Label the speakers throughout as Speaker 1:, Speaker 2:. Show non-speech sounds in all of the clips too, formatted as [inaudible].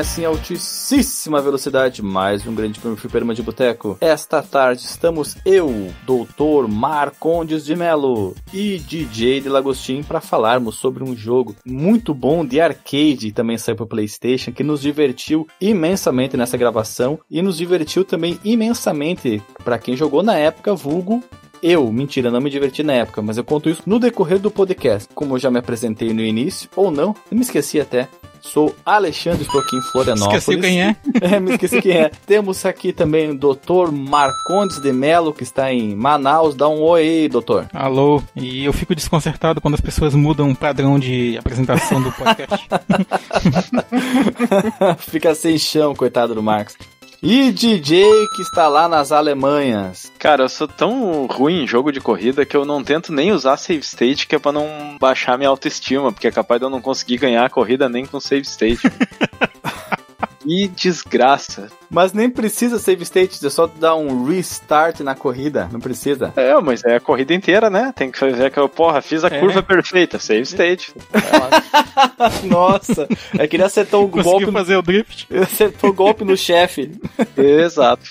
Speaker 1: Em altíssima velocidade mais um grande prêmio Fliperama de Boteco. Esta tarde estamos eu, Doutor Marcondes de Melo e DJ de Lagostim para falarmos sobre um jogo muito bom de arcade, também saiu para PlayStation, que nos divertiu imensamente nessa gravação e nos divertiu também imensamente para quem jogou na época, vulgo eu, mentira, não me diverti na época, mas eu conto isso no decorrer do podcast. Como eu já me apresentei no início, ou não, eu me esqueci até. Sou Alexandre, estou aqui em Florianópolis.
Speaker 2: Esqueci quem é. [laughs]
Speaker 1: é, me esqueci quem é. Temos aqui também o Dr. Marcondes de Melo, que está em Manaus. Dá um oi aí, doutor.
Speaker 2: Alô. E eu fico desconcertado quando as pessoas mudam o padrão de apresentação do podcast. [laughs]
Speaker 1: Fica sem chão, coitado do Marcos. E DJ que está lá nas Alemanhas.
Speaker 3: Cara, eu sou tão ruim em jogo de corrida que eu não tento nem usar save state, que é pra não baixar minha autoestima, porque é capaz de eu não conseguir ganhar a corrida nem com save state. [laughs] Que desgraça.
Speaker 1: Mas nem precisa save state, é só dar um restart na corrida, não precisa.
Speaker 3: É, mas é a corrida inteira, né? Tem que fazer que eu, porra, fiz a é. curva perfeita, save state. [laughs]
Speaker 1: Nossa, é que ele acertou o
Speaker 2: Conseguiu
Speaker 1: golpe.
Speaker 2: fazer o drift. [laughs]
Speaker 1: Acertou o golpe no chefe.
Speaker 3: Exato.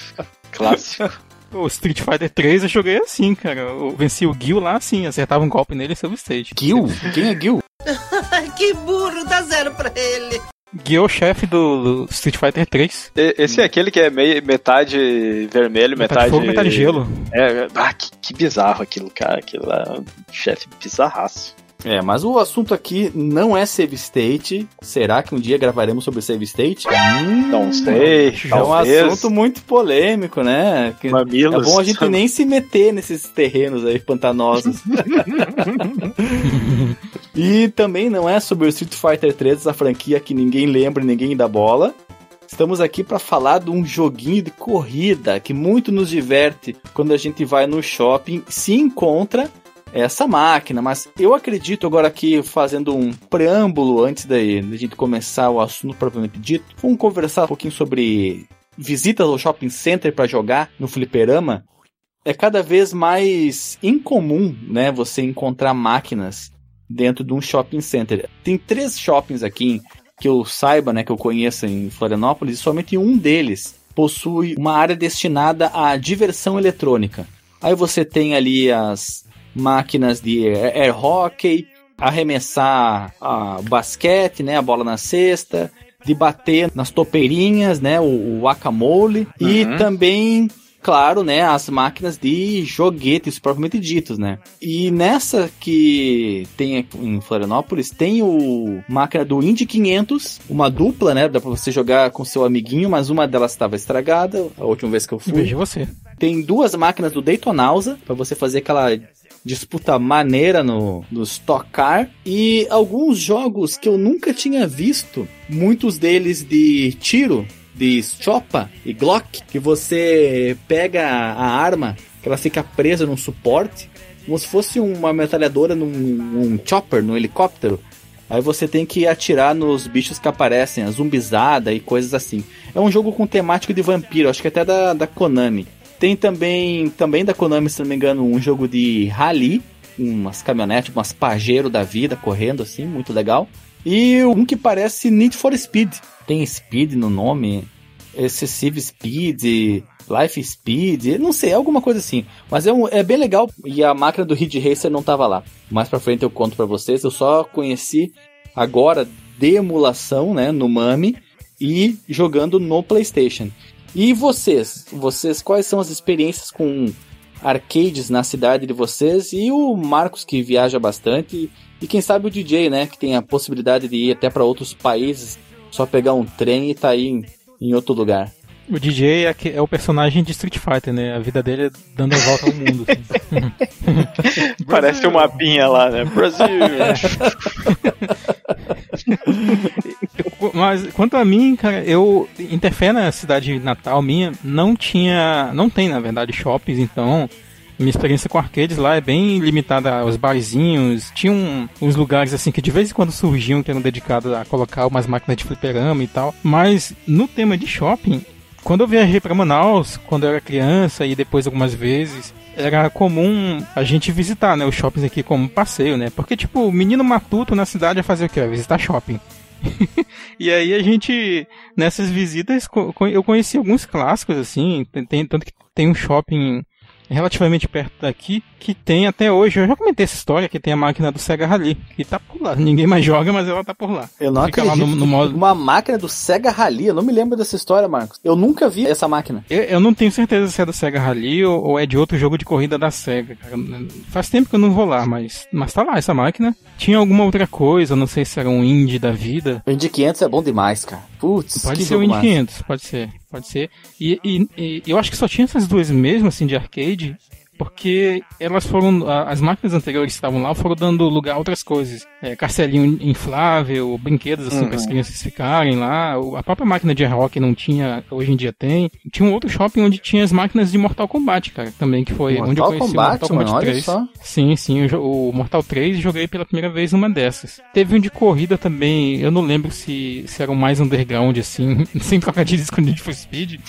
Speaker 3: Clássico.
Speaker 2: O Street Fighter 3 eu joguei assim, cara. Eu venci o Gil lá assim, acertava um golpe nele e save state.
Speaker 1: Gil? Quem é Gil? [laughs]
Speaker 4: que burro, dá zero pra ele.
Speaker 2: Guiou o chefe do, do, Street Fighter 3.
Speaker 3: Esse é aquele que é meio, metade vermelho, metade.
Speaker 2: Metade fogo, metade gelo.
Speaker 3: É, ah, que, que bizarro aquilo, cara. Aquilo é um chefe bizarraço.
Speaker 1: É, mas o assunto aqui não é save state. Será que um dia gravaremos sobre save state?
Speaker 3: Hum, não sei.
Speaker 1: É um assunto muito polêmico, né?
Speaker 3: Mamilos.
Speaker 1: É bom a gente nem se meter nesses terrenos aí pantanosos. [laughs] e também não é sobre o Street Fighter 3, essa franquia que ninguém lembra, ninguém dá bola. Estamos aqui para falar de um joguinho de corrida que muito nos diverte quando a gente vai no shopping, se encontra essa máquina, mas eu acredito agora aqui fazendo um preâmbulo antes da gente começar o assunto propriamente dito, vamos conversar um pouquinho sobre visitas ao shopping center para jogar no fliperama. É cada vez mais incomum, né, você encontrar máquinas dentro de um shopping center. Tem três shoppings aqui que eu saiba, né, que eu conheça em Florianópolis, e somente um deles possui uma área destinada à diversão eletrônica. Aí você tem ali as máquinas de air hockey, arremessar a basquete, né, a bola na cesta, de bater nas topeirinhas, né, o, o guacamole uhum. e também claro, né, as máquinas de joguetes propriamente ditos, né? E nessa que tem em Florianópolis, tem o máquina do Indy 500, uma dupla, né, dá para você jogar com seu amiguinho, mas uma delas estava estragada, a última vez que eu fui.
Speaker 2: Veja você.
Speaker 1: Tem duas máquinas do Daytonausa para você fazer aquela disputa maneira no, no Stock Car e alguns jogos que eu nunca tinha visto, muitos deles de tiro, de Chopa e Glock, que você pega a arma, que ela fica presa num suporte, como se fosse uma metralhadora num um chopper, num helicóptero. Aí você tem que atirar nos bichos que aparecem, a zumbizada e coisas assim. É um jogo com temático de vampiro, acho que até da, da Konami. Tem também, também da Konami, se não me engano, um jogo de rally, umas caminhonetes, umas pajero da vida correndo assim, muito legal. E um que parece Need for Speed. Tem Speed no nome, Excessive Speed, Life Speed, não sei, alguma coisa assim. Mas é, um, é bem legal e a máquina do Ridge Racer não tava lá. Mais pra frente eu conto para vocês. Eu só conheci agora de emulação, né, no Mami e jogando no PlayStation. E vocês? Vocês quais são as experiências com arcades na cidade de vocês? E o Marcos que viaja bastante e quem sabe o DJ, né, que tem a possibilidade de ir até para outros países, só pegar um trem e tá aí em, em outro lugar.
Speaker 2: O DJ é, é, o personagem de Street Fighter, né? A vida dele é dando a volta ao mundo. Assim. [laughs]
Speaker 3: Parece uma mapinha lá, né? Brasil! [laughs] [laughs]
Speaker 2: Mas quanto a mim, cara, eu Interfé na cidade natal minha não tinha, não tem na verdade shoppings, então minha experiência com arcades lá é bem limitada aos barzinhos. Tinha um, uns lugares assim que de vez em quando surgiam que eram dedicados a colocar umas máquinas de fliperama e tal. Mas no tema de shopping, quando eu viajei para Manaus, quando eu era criança e depois algumas vezes, era comum a gente visitar, né, os shoppings aqui como passeio, né? Porque tipo, o menino matuto na cidade ia fazer o quê? Ia visitar shopping. [laughs] e aí a gente, nessas visitas, eu conheci alguns clássicos, assim, tem, tanto que tem um shopping relativamente perto daqui, que tem até hoje, eu já comentei essa história, que tem a máquina do Sega Rally, que tá por lá. Ninguém mais joga, mas ela tá por lá.
Speaker 1: Eu não Fica acredito. No, no modo... Uma máquina do Sega Rally, eu não me lembro dessa história, Marcos. Eu nunca vi essa máquina.
Speaker 2: Eu, eu não tenho certeza se é do Sega Rally ou, ou, é de outro jogo de corrida da Sega. Faz tempo que eu não vou lá, mas, mas tá lá essa máquina. Tinha alguma outra coisa, não sei se era um Indy da vida.
Speaker 1: O Indy 500 é bom demais, cara. Putz,
Speaker 2: Pode ser o Indy 500, pode ser. Pode ser. E, e, e, eu acho que só tinha essas duas mesmo, assim, de arcade porque elas foram, as máquinas anteriores que estavam lá foram dando lugar a outras coisas. É, castelinho inflável, brinquedos assim uhum. para as crianças ficarem lá. A própria máquina de rock não tinha, hoje em dia tem. Tinha um outro shopping onde tinha as máquinas de Mortal Kombat, cara, também, que foi
Speaker 1: Mortal
Speaker 2: onde eu conheci
Speaker 1: Kombat, o Mortal Kombat mano, 3. Só.
Speaker 2: Sim, sim, o, Mortal 3 joguei pela primeira vez numa dessas. Teve um de corrida também, eu não lembro se, se era um mais underground assim, [laughs] sem trocar de disco de for Speed.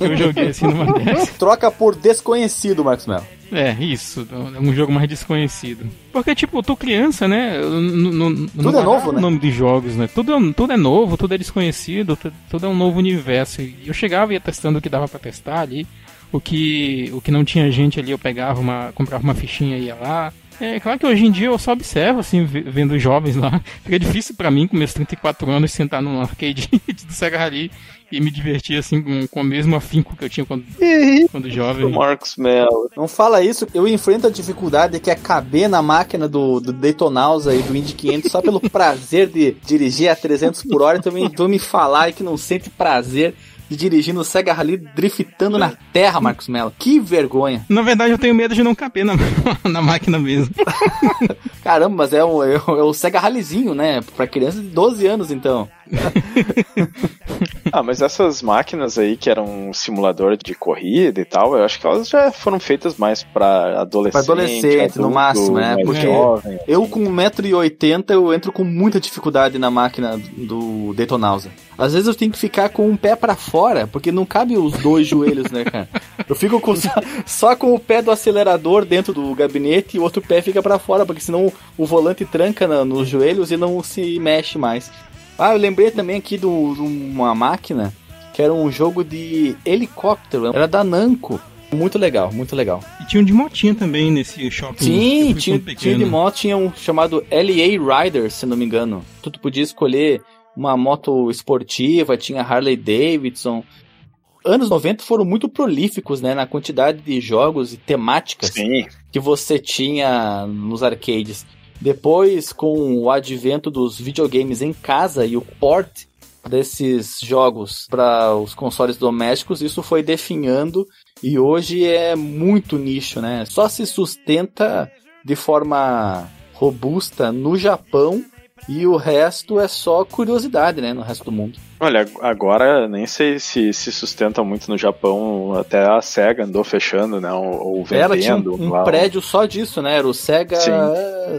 Speaker 2: eu joguei assim numa [laughs] dessas.
Speaker 1: Troca por desconhecido, Max Mel.
Speaker 2: É, isso. É um jogo mais desconhecido. Porque, tipo, eu tô criança, né?
Speaker 1: tudo é novo, né?
Speaker 2: nome de jogos, né? Tudo, é, tudo é novo, tudo é desconhecido, tudo é um novo universo. E eu chegava e ia testando o que dava para testar ali. O que, o que não tinha gente ali, eu pegava uma. comprava uma fichinha e ia lá. É claro que hoje em dia eu só observo, assim, vendo jovens lá. [laughs] Fica difícil para mim, com meus 34 anos, sentar num arcade [laughs] do Sega Rally e me divertir assim com, com o mesmo afinco que eu tinha quando, [laughs] quando jovem.
Speaker 3: Marcos Mello.
Speaker 1: Não fala isso, eu enfrento a dificuldade que é caber na máquina do, do Daytonausa e do Indy 500 só pelo prazer de dirigir a 300 por hora, então tu me falar que não sente prazer de dirigir no Sega Rally driftando na terra, Marcos Mello. Que vergonha.
Speaker 2: Na verdade, eu tenho medo de não caber na, [laughs] na máquina mesmo. [laughs]
Speaker 1: Caramba, mas é o, é, o, é o Sega Rallyzinho, né? Pra criança de 12 anos, então.
Speaker 3: Ah, mas essas máquinas aí que eram um simulador de corrida e tal, eu acho que elas já foram feitas mais para adolescente. Pra
Speaker 1: adolescente, adulto, no máximo, né? Porque jovem, eu assim. com 1,80m eu entro com muita dificuldade na máquina do Detonausa. Às vezes eu tenho que ficar com um pé para fora, porque não cabe os dois [laughs] joelhos, né, cara? Eu fico com, só, só, com o pé do acelerador dentro do gabinete e o outro pé fica para fora, porque senão o volante tranca na, nos joelhos e não se mexe mais. Ah, eu lembrei também aqui de uma máquina que era um jogo de helicóptero, era da Namco. Muito legal, muito legal.
Speaker 2: E tinha um de motinha também nesse shopping.
Speaker 1: Sim, tinha, tinha de moto, tinha um chamado LA Rider, se não me engano. Tu podia escolher uma moto esportiva, tinha Harley Davidson. Anos 90 foram muito prolíficos, né, na quantidade de jogos e temáticas
Speaker 3: Sim.
Speaker 1: que você tinha nos arcades. Depois, com o advento dos videogames em casa e o port desses jogos para os consoles domésticos, isso foi definhando e hoje é muito nicho, né? Só se sustenta de forma robusta no Japão e o resto é só curiosidade, né, no resto do mundo.
Speaker 3: Olha, agora nem sei se se sustenta muito no Japão, até a SEGA andou fechando, né, ou, vendendo.
Speaker 1: Ela tinha um, um prédio só disso, né, era o SEGA, Sim.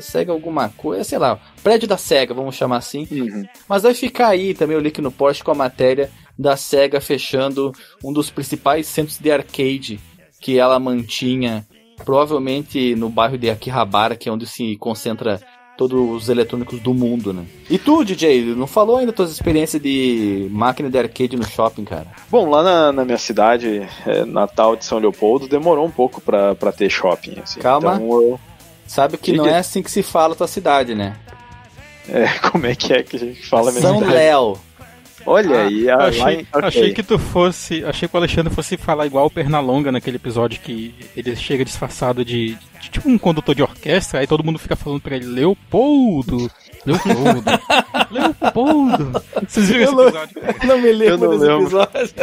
Speaker 1: SEGA alguma coisa, sei lá, prédio da SEGA, vamos chamar assim. Uhum. Mas vai ficar aí também o link no post com a matéria da SEGA fechando um dos principais centros de arcade que ela mantinha, provavelmente no bairro de Akihabara, que é onde se concentra todos os eletrônicos do mundo, né? E tu, DJ, não falou ainda tuas experiências de máquina de arcade no shopping, cara?
Speaker 3: Bom, lá na, na minha cidade, é, Natal de São Leopoldo, demorou um pouco pra, pra ter shopping, assim.
Speaker 1: Calma. Então, eu... Sabe que não é assim que se fala a tua cidade, né?
Speaker 3: É, [laughs] como é que é que a gente fala
Speaker 1: São Léo.
Speaker 3: Olha ah, aí,
Speaker 2: a, achei, em... okay. achei que tu fosse. Achei que o Alexandre fosse falar igual o Pernalonga naquele episódio que ele chega disfarçado de, de, tipo um condutor de orquestra, aí todo mundo fica falando pra ele, Leopoldo! Leopoldo! [laughs] Leopoldo! Vocês viram esse episódio?
Speaker 1: Não me lembro desse lembro. episódio.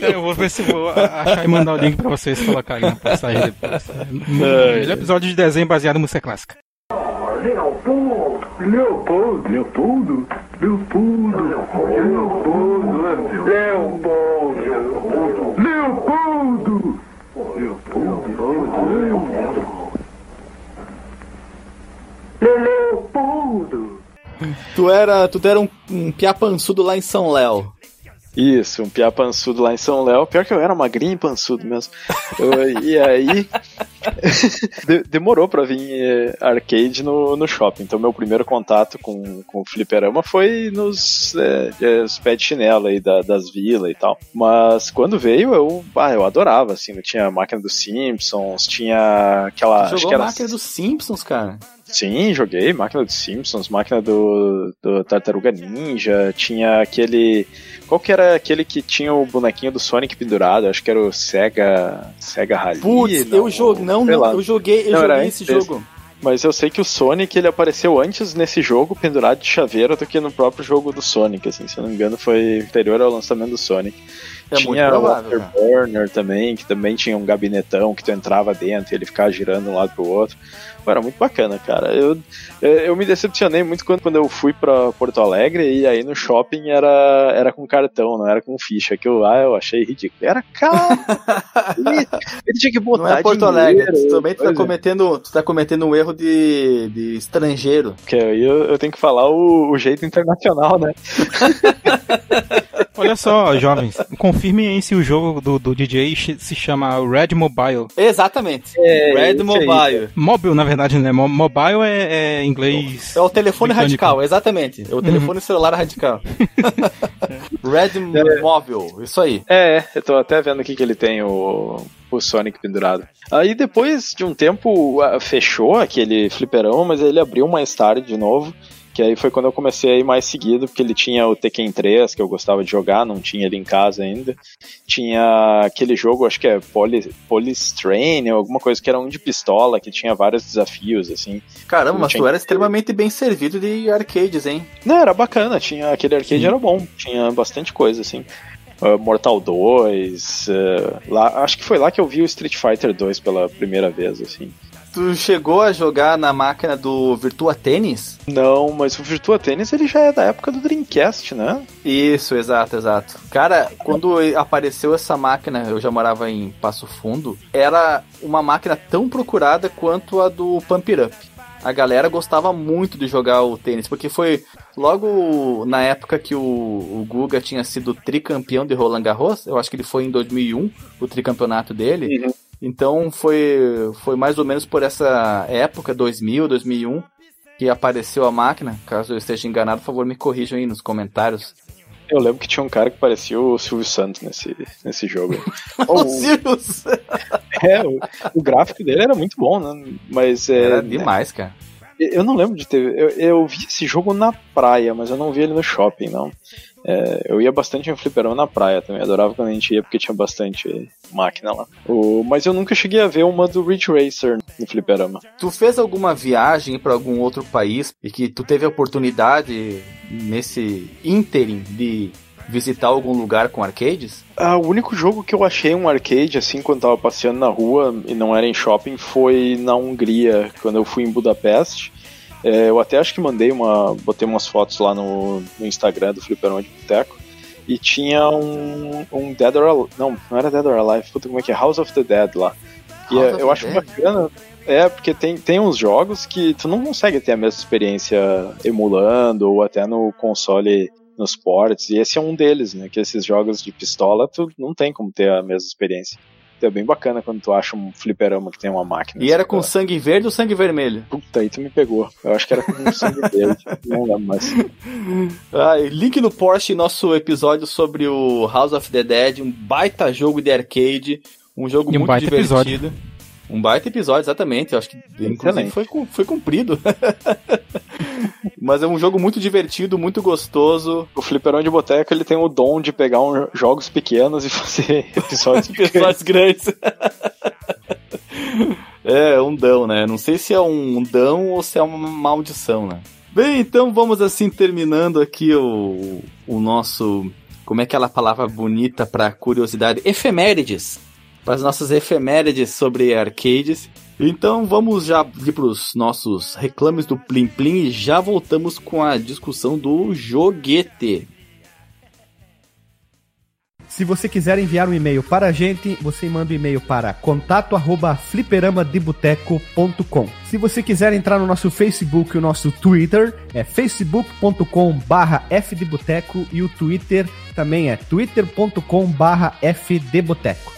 Speaker 2: Cara, eu vou ver se vou achar e mandar o link pra vocês colocarem na postagem depois. [laughs] É, é episódio de desenho baseado em música clássica.
Speaker 5: Leopoldo! Leopoldo! Leopoldo! Leopoldo! Leopoldo! Leopoldo! Leopoldo! Leopoldo! Leopoldo!
Speaker 1: Tu era, tu era um, um piapançudo lá em São Léo.
Speaker 3: Isso, um piá pançudo lá em São Léo. Pior que eu era magrinho e pançudo mesmo. Eu, e aí, [laughs] De- demorou pra vir eh, arcade no, no shopping. Então, meu primeiro contato com, com o fliperama foi nos eh, os pés de chinelo aí da- das vilas e tal. Mas quando veio, eu, ah, eu adorava, assim. Tinha a máquina dos Simpsons, tinha aquela. acho
Speaker 1: Jogou
Speaker 3: que
Speaker 1: a
Speaker 3: era
Speaker 1: máquina dos Simpsons, cara.
Speaker 3: Sim, joguei máquina dos Simpsons, máquina do, do Tartaruga Ninja, tinha aquele. Qual que era aquele que tinha o bonequinho do Sonic pendurado? Acho que era o Sega. Sega Rally.
Speaker 1: Putz,
Speaker 3: não,
Speaker 1: eu joguei. Não, não, eu joguei, eu
Speaker 3: Não,
Speaker 1: joguei esse
Speaker 3: desse.
Speaker 1: jogo.
Speaker 3: Mas eu sei que o Sonic ele apareceu antes nesse jogo pendurado de chaveiro do que no próprio jogo do Sonic, assim, se eu não me engano, foi anterior ao lançamento do Sonic.
Speaker 1: É muito
Speaker 3: tinha o
Speaker 1: provável, cara.
Speaker 3: Afterburner também, que também tinha um gabinetão que tu entrava dentro e ele ficava girando um lado pro outro. Era muito bacana, cara. Eu, eu me decepcionei muito quando, quando eu fui pra Porto Alegre e aí no shopping era, era com cartão, não era com ficha. Que eu, ah, eu achei ridículo. Era caro. ele, [laughs] ele tinha que botar
Speaker 1: Não é Porto
Speaker 3: dinheiro,
Speaker 1: Alegre. Tu também tu tá, cometendo, tu tá cometendo um erro de, de estrangeiro.
Speaker 3: Que aí eu, eu tenho que falar o, o jeito internacional, né? [laughs]
Speaker 2: Olha só, jovens, confirmem aí se o jogo do, do DJ se chama Red Mobile.
Speaker 1: Exatamente.
Speaker 3: É,
Speaker 1: Red
Speaker 3: isso aí.
Speaker 1: Mobile.
Speaker 2: Mobile, na verdade, né? Mo- Mobile é, é inglês.
Speaker 1: É o telefone
Speaker 2: Britânico.
Speaker 1: radical, exatamente. É o telefone celular radical. [laughs] Red Mobile, isso aí.
Speaker 3: É, eu tô até vendo aqui que ele tem o, o Sonic pendurado. Aí depois de um tempo fechou aquele fliperão, mas ele abriu mais tarde de novo. Que aí foi quando eu comecei a ir mais seguido, porque ele tinha o Tekken 3, que eu gostava de jogar, não tinha ele em casa ainda. Tinha aquele jogo, acho que é Poly, Polystrain, ou alguma coisa que era um de pistola, que tinha vários desafios, assim.
Speaker 1: Caramba, mas
Speaker 3: tinha
Speaker 1: tu era extremamente bem servido de arcades, hein?
Speaker 3: Não, era bacana, tinha aquele arcade era bom, tinha bastante coisa assim. Uh, Mortal 2, uh, lá, acho que foi lá que eu vi o Street Fighter 2 pela primeira vez, assim.
Speaker 1: Tu chegou a jogar na máquina do Virtua Tennis?
Speaker 3: Não, mas o Virtua Tennis ele já é da época do Dreamcast, né?
Speaker 1: Isso, exato, exato. Cara, quando apareceu essa máquina, eu já morava em Passo Fundo, era uma máquina tão procurada quanto a do Pump It Up. A galera gostava muito de jogar o tênis, porque foi logo na época que o, o Guga tinha sido tricampeão de Roland Garros, eu acho que ele foi em 2001, o tricampeonato dele.
Speaker 3: Uhum.
Speaker 1: Então foi, foi mais ou menos por essa época, 2000, 2001, que apareceu a máquina. Caso eu esteja enganado, por favor, me corrijam aí nos comentários.
Speaker 3: Eu lembro que tinha um cara que parecia o Silvio Santos nesse, nesse jogo. [laughs] O,
Speaker 1: Sirius!
Speaker 3: é, o, o gráfico dele era muito bom, né? Mas é,
Speaker 1: Era demais, cara.
Speaker 3: Eu não lembro de ter. Eu, eu vi esse jogo na praia, mas eu não vi ele no shopping, não. É, eu ia bastante em fliperão na praia também. Adorava quando a gente ia porque tinha bastante máquina lá. O, mas eu nunca cheguei a ver uma do Ridge Racer no fliperama.
Speaker 1: Tu fez alguma viagem para algum outro país e que tu teve a oportunidade nesse ínterim de visitar algum lugar com arcades?
Speaker 3: Ah, o único jogo que eu achei um arcade, assim, quando tava passeando na rua e não era em shopping, foi na Hungria, quando eu fui em Budapeste. É, eu até acho que mandei uma. botei umas fotos lá no, no Instagram do Fliperão de Boteco. E tinha um, um Dead or Alive. Não, não era Dead or Alive, puta, como é que é? House of the Dead lá. E
Speaker 1: House
Speaker 3: é, eu
Speaker 1: the
Speaker 3: acho
Speaker 1: Dead?
Speaker 3: bacana. É, porque tem, tem uns jogos que tu não consegue ter a mesma experiência emulando ou até no console nos ports, e esse é um deles, né? Que esses jogos de pistola tu não tem como ter a mesma experiência. Então é bem bacana quando tu acha um fliperama que tem uma máquina.
Speaker 1: E era
Speaker 3: assim,
Speaker 1: com
Speaker 3: pra-
Speaker 1: sangue verde ou sangue vermelho?
Speaker 3: Puta, aí tu me pegou. Eu acho que era com sangue [laughs] verde. Não lembro mais.
Speaker 1: Ah, link no Porsche nosso episódio sobre o House of the Dead, um baita jogo de arcade, um jogo
Speaker 2: E um
Speaker 1: muito
Speaker 2: baita
Speaker 1: divertido. Um baita episódio, exatamente. Eu acho que inclusive foi, foi cumprido. [laughs] Mas é um jogo muito divertido, muito gostoso.
Speaker 3: O fliperão de boteco ele tem o dom de pegar um- jogos pequenos e [laughs] fazer episódios. [laughs]
Speaker 1: Episódios grandes. é, um dão, né? Não sei se é um dão ou se é uma maldição, né? Bem, então vamos assim terminando aqui o, o nosso. Como é aquela palavra bonita para curiosidade? Efemérides. Para as nossas efemérides sobre arcades. Então vamos já ir para os nossos reclames do Plim Plim e já voltamos com a discussão do joguete.
Speaker 6: Se você quiser enviar um e-mail para a gente, você manda um e-mail para contato@fliperamadeboteco.com. Se você quiser entrar no nosso Facebook e o nosso Twitter, é facebook.com/fdboteco e o Twitter também é twitter.com/fdboteco.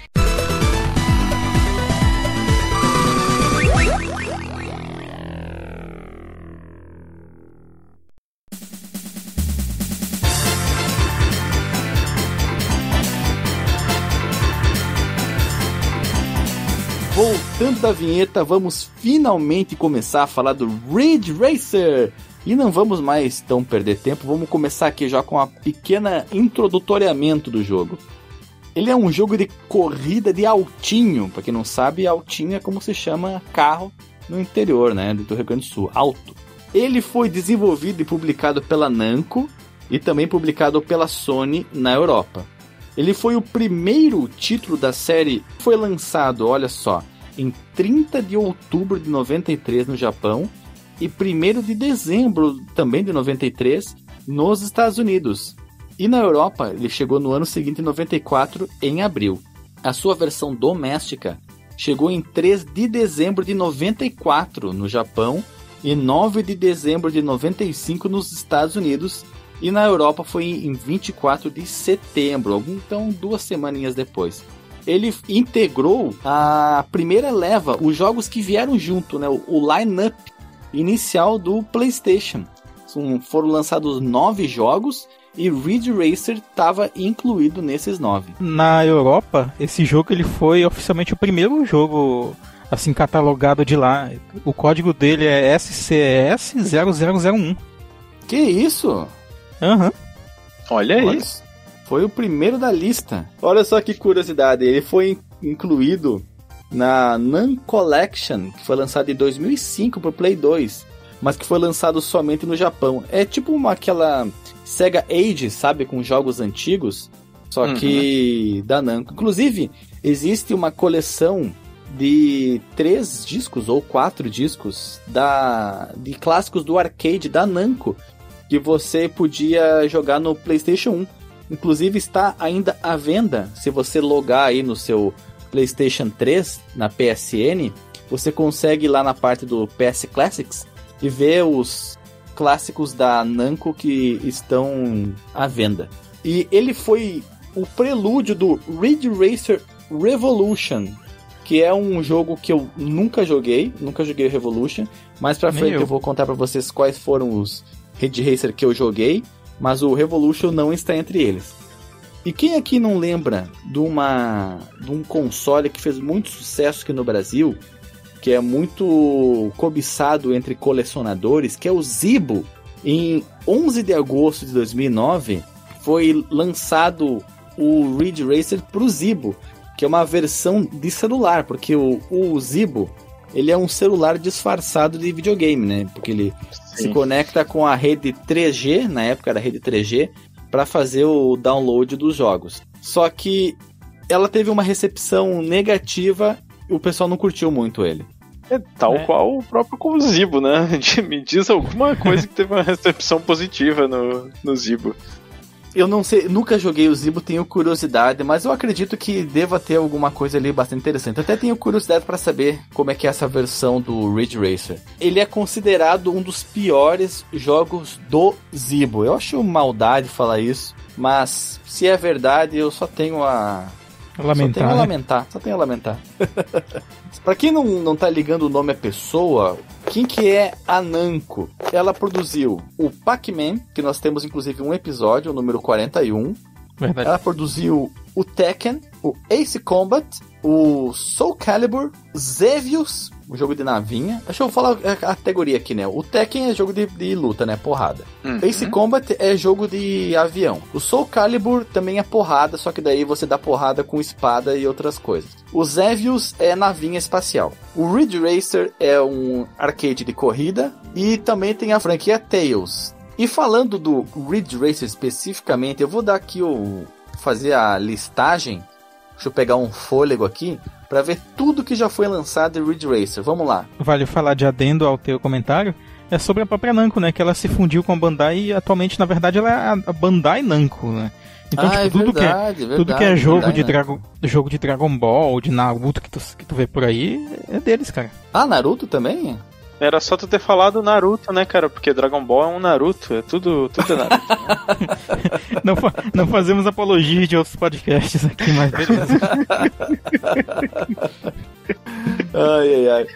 Speaker 1: Voltando da vinheta, vamos finalmente começar a falar do Ridge Racer. E não vamos mais tão perder tempo, vamos começar aqui já com uma pequena introdutoriamento do jogo. Ele é um jogo de corrida de altinho, para quem não sabe, altinho é como se chama carro no interior, né, do Rio Grande do Sul, alto. Ele foi desenvolvido e publicado pela Namco e também publicado pela Sony na Europa. Ele foi o primeiro título da série, foi lançado, olha só, em 30 de outubro de 93 no Japão e 1 de dezembro também de 93 nos Estados Unidos. E na Europa, ele chegou no ano seguinte, em 94, em abril. A sua versão doméstica chegou em 3 de dezembro de 94 no Japão e 9 de dezembro de 95 nos Estados Unidos e na Europa foi em 24 de setembro, então duas semaninhas depois. Ele integrou a primeira leva, os jogos que vieram junto, né? O line-up inicial do PlayStation. Foram lançados nove jogos e Ridge Racer estava incluído nesses nove.
Speaker 2: Na Europa, esse jogo ele foi oficialmente o primeiro jogo assim catalogado de lá. O código dele é SCS 0001.
Speaker 1: Que isso?
Speaker 2: Aham. Uhum.
Speaker 3: Olha, Olha isso.
Speaker 1: Foi o primeiro da lista. Olha só que curiosidade, ele foi incluído na Nan Collection, que foi lançado em 2005 para Play 2, mas que foi lançado somente no Japão. É tipo uma, aquela Sega Age, sabe, com jogos antigos, só uhum. que da Namco. Inclusive, existe uma coleção de três discos ou quatro discos da de clássicos do arcade da Namco que você podia jogar no PlayStation 1. Inclusive está ainda à venda. Se você logar aí no seu PlayStation 3 na PSN, você consegue ir lá na parte do PS Classics e ver os clássicos da Namco que estão à venda. E ele foi o prelúdio do Ridge Racer Revolution, que é um jogo que eu nunca joguei, nunca joguei Revolution, mais pra frente eu. eu vou contar para vocês quais foram os Ridge Racer que eu joguei, mas o Revolution não está entre eles. E quem aqui não lembra de, uma, de um console que fez muito sucesso aqui no Brasil, que é muito cobiçado entre colecionadores, que é o Zibo. Em 11 de agosto de 2009 foi lançado o Ridge Racer para o Zibo, que é uma versão de celular, porque o, o Zibo ele é um celular disfarçado de videogame, né? Porque ele Sim. se conecta com a rede 3G, na época da rede 3G, para fazer o download dos jogos. Só que ela teve uma recepção negativa e o pessoal não curtiu muito ele.
Speaker 3: É tal é. qual o próprio Zibo, né? [laughs] Me diz alguma coisa que teve uma recepção positiva no, no Zibo.
Speaker 1: Eu não sei, nunca joguei o Zibo, tenho curiosidade, mas eu acredito que deva ter alguma coisa ali bastante interessante. Até tenho curiosidade para saber como é que é essa versão do Ridge Racer. Ele é considerado um dos piores jogos do Zibo. Eu acho maldade falar isso, mas se é verdade, eu só tenho a
Speaker 2: Lamentar,
Speaker 1: só tenho
Speaker 2: a
Speaker 1: né? lamentar, só tenho a lamentar. [laughs] pra quem não, não tá ligando o nome à pessoa, quem que é a Namco? Ela produziu o Pac-Man, que nós temos inclusive um episódio, o número 41. Verdade. Ela produziu o Tekken, o Ace Combat, o Soul Calibur, Zevius, o jogo de navinha. Deixa eu falar a categoria aqui, né? O Tekken é jogo de, de luta, né? Porrada. Uhum. Ace Combat é jogo de avião. O Soul Calibur também é porrada, só que daí você dá porrada com espada e outras coisas. O Zevius é navinha espacial. O Ridge Racer é um arcade de corrida. E também tem a franquia Tails. E falando do Ridge Racer especificamente, eu vou dar aqui o. fazer a listagem. Deixa eu pegar um fôlego aqui para ver tudo que já foi lançado em Ridge Racer. Vamos lá.
Speaker 2: Vale falar de adendo ao teu comentário É sobre a própria Namco, né? Que ela se fundiu com a Bandai e atualmente, na verdade, ela é a Bandai Namco, né? Então,
Speaker 1: ah,
Speaker 2: tipo,
Speaker 1: é
Speaker 2: tudo,
Speaker 1: verdade,
Speaker 2: que é,
Speaker 1: verdade,
Speaker 2: tudo que é jogo
Speaker 1: verdade,
Speaker 2: de,
Speaker 1: né?
Speaker 2: Dragon, jogo de Dragon Ball, de Naruto que tu, que tu vê por aí, é deles, cara.
Speaker 1: Ah, Naruto também?
Speaker 3: Era só tu ter falado Naruto, né, cara? Porque Dragon Ball é um Naruto, é tudo, tudo é Naruto. [laughs]
Speaker 2: Não, fa- não fazemos apologia de outros podcasts aqui, mas beleza. [laughs]
Speaker 1: Ai, ai, ai.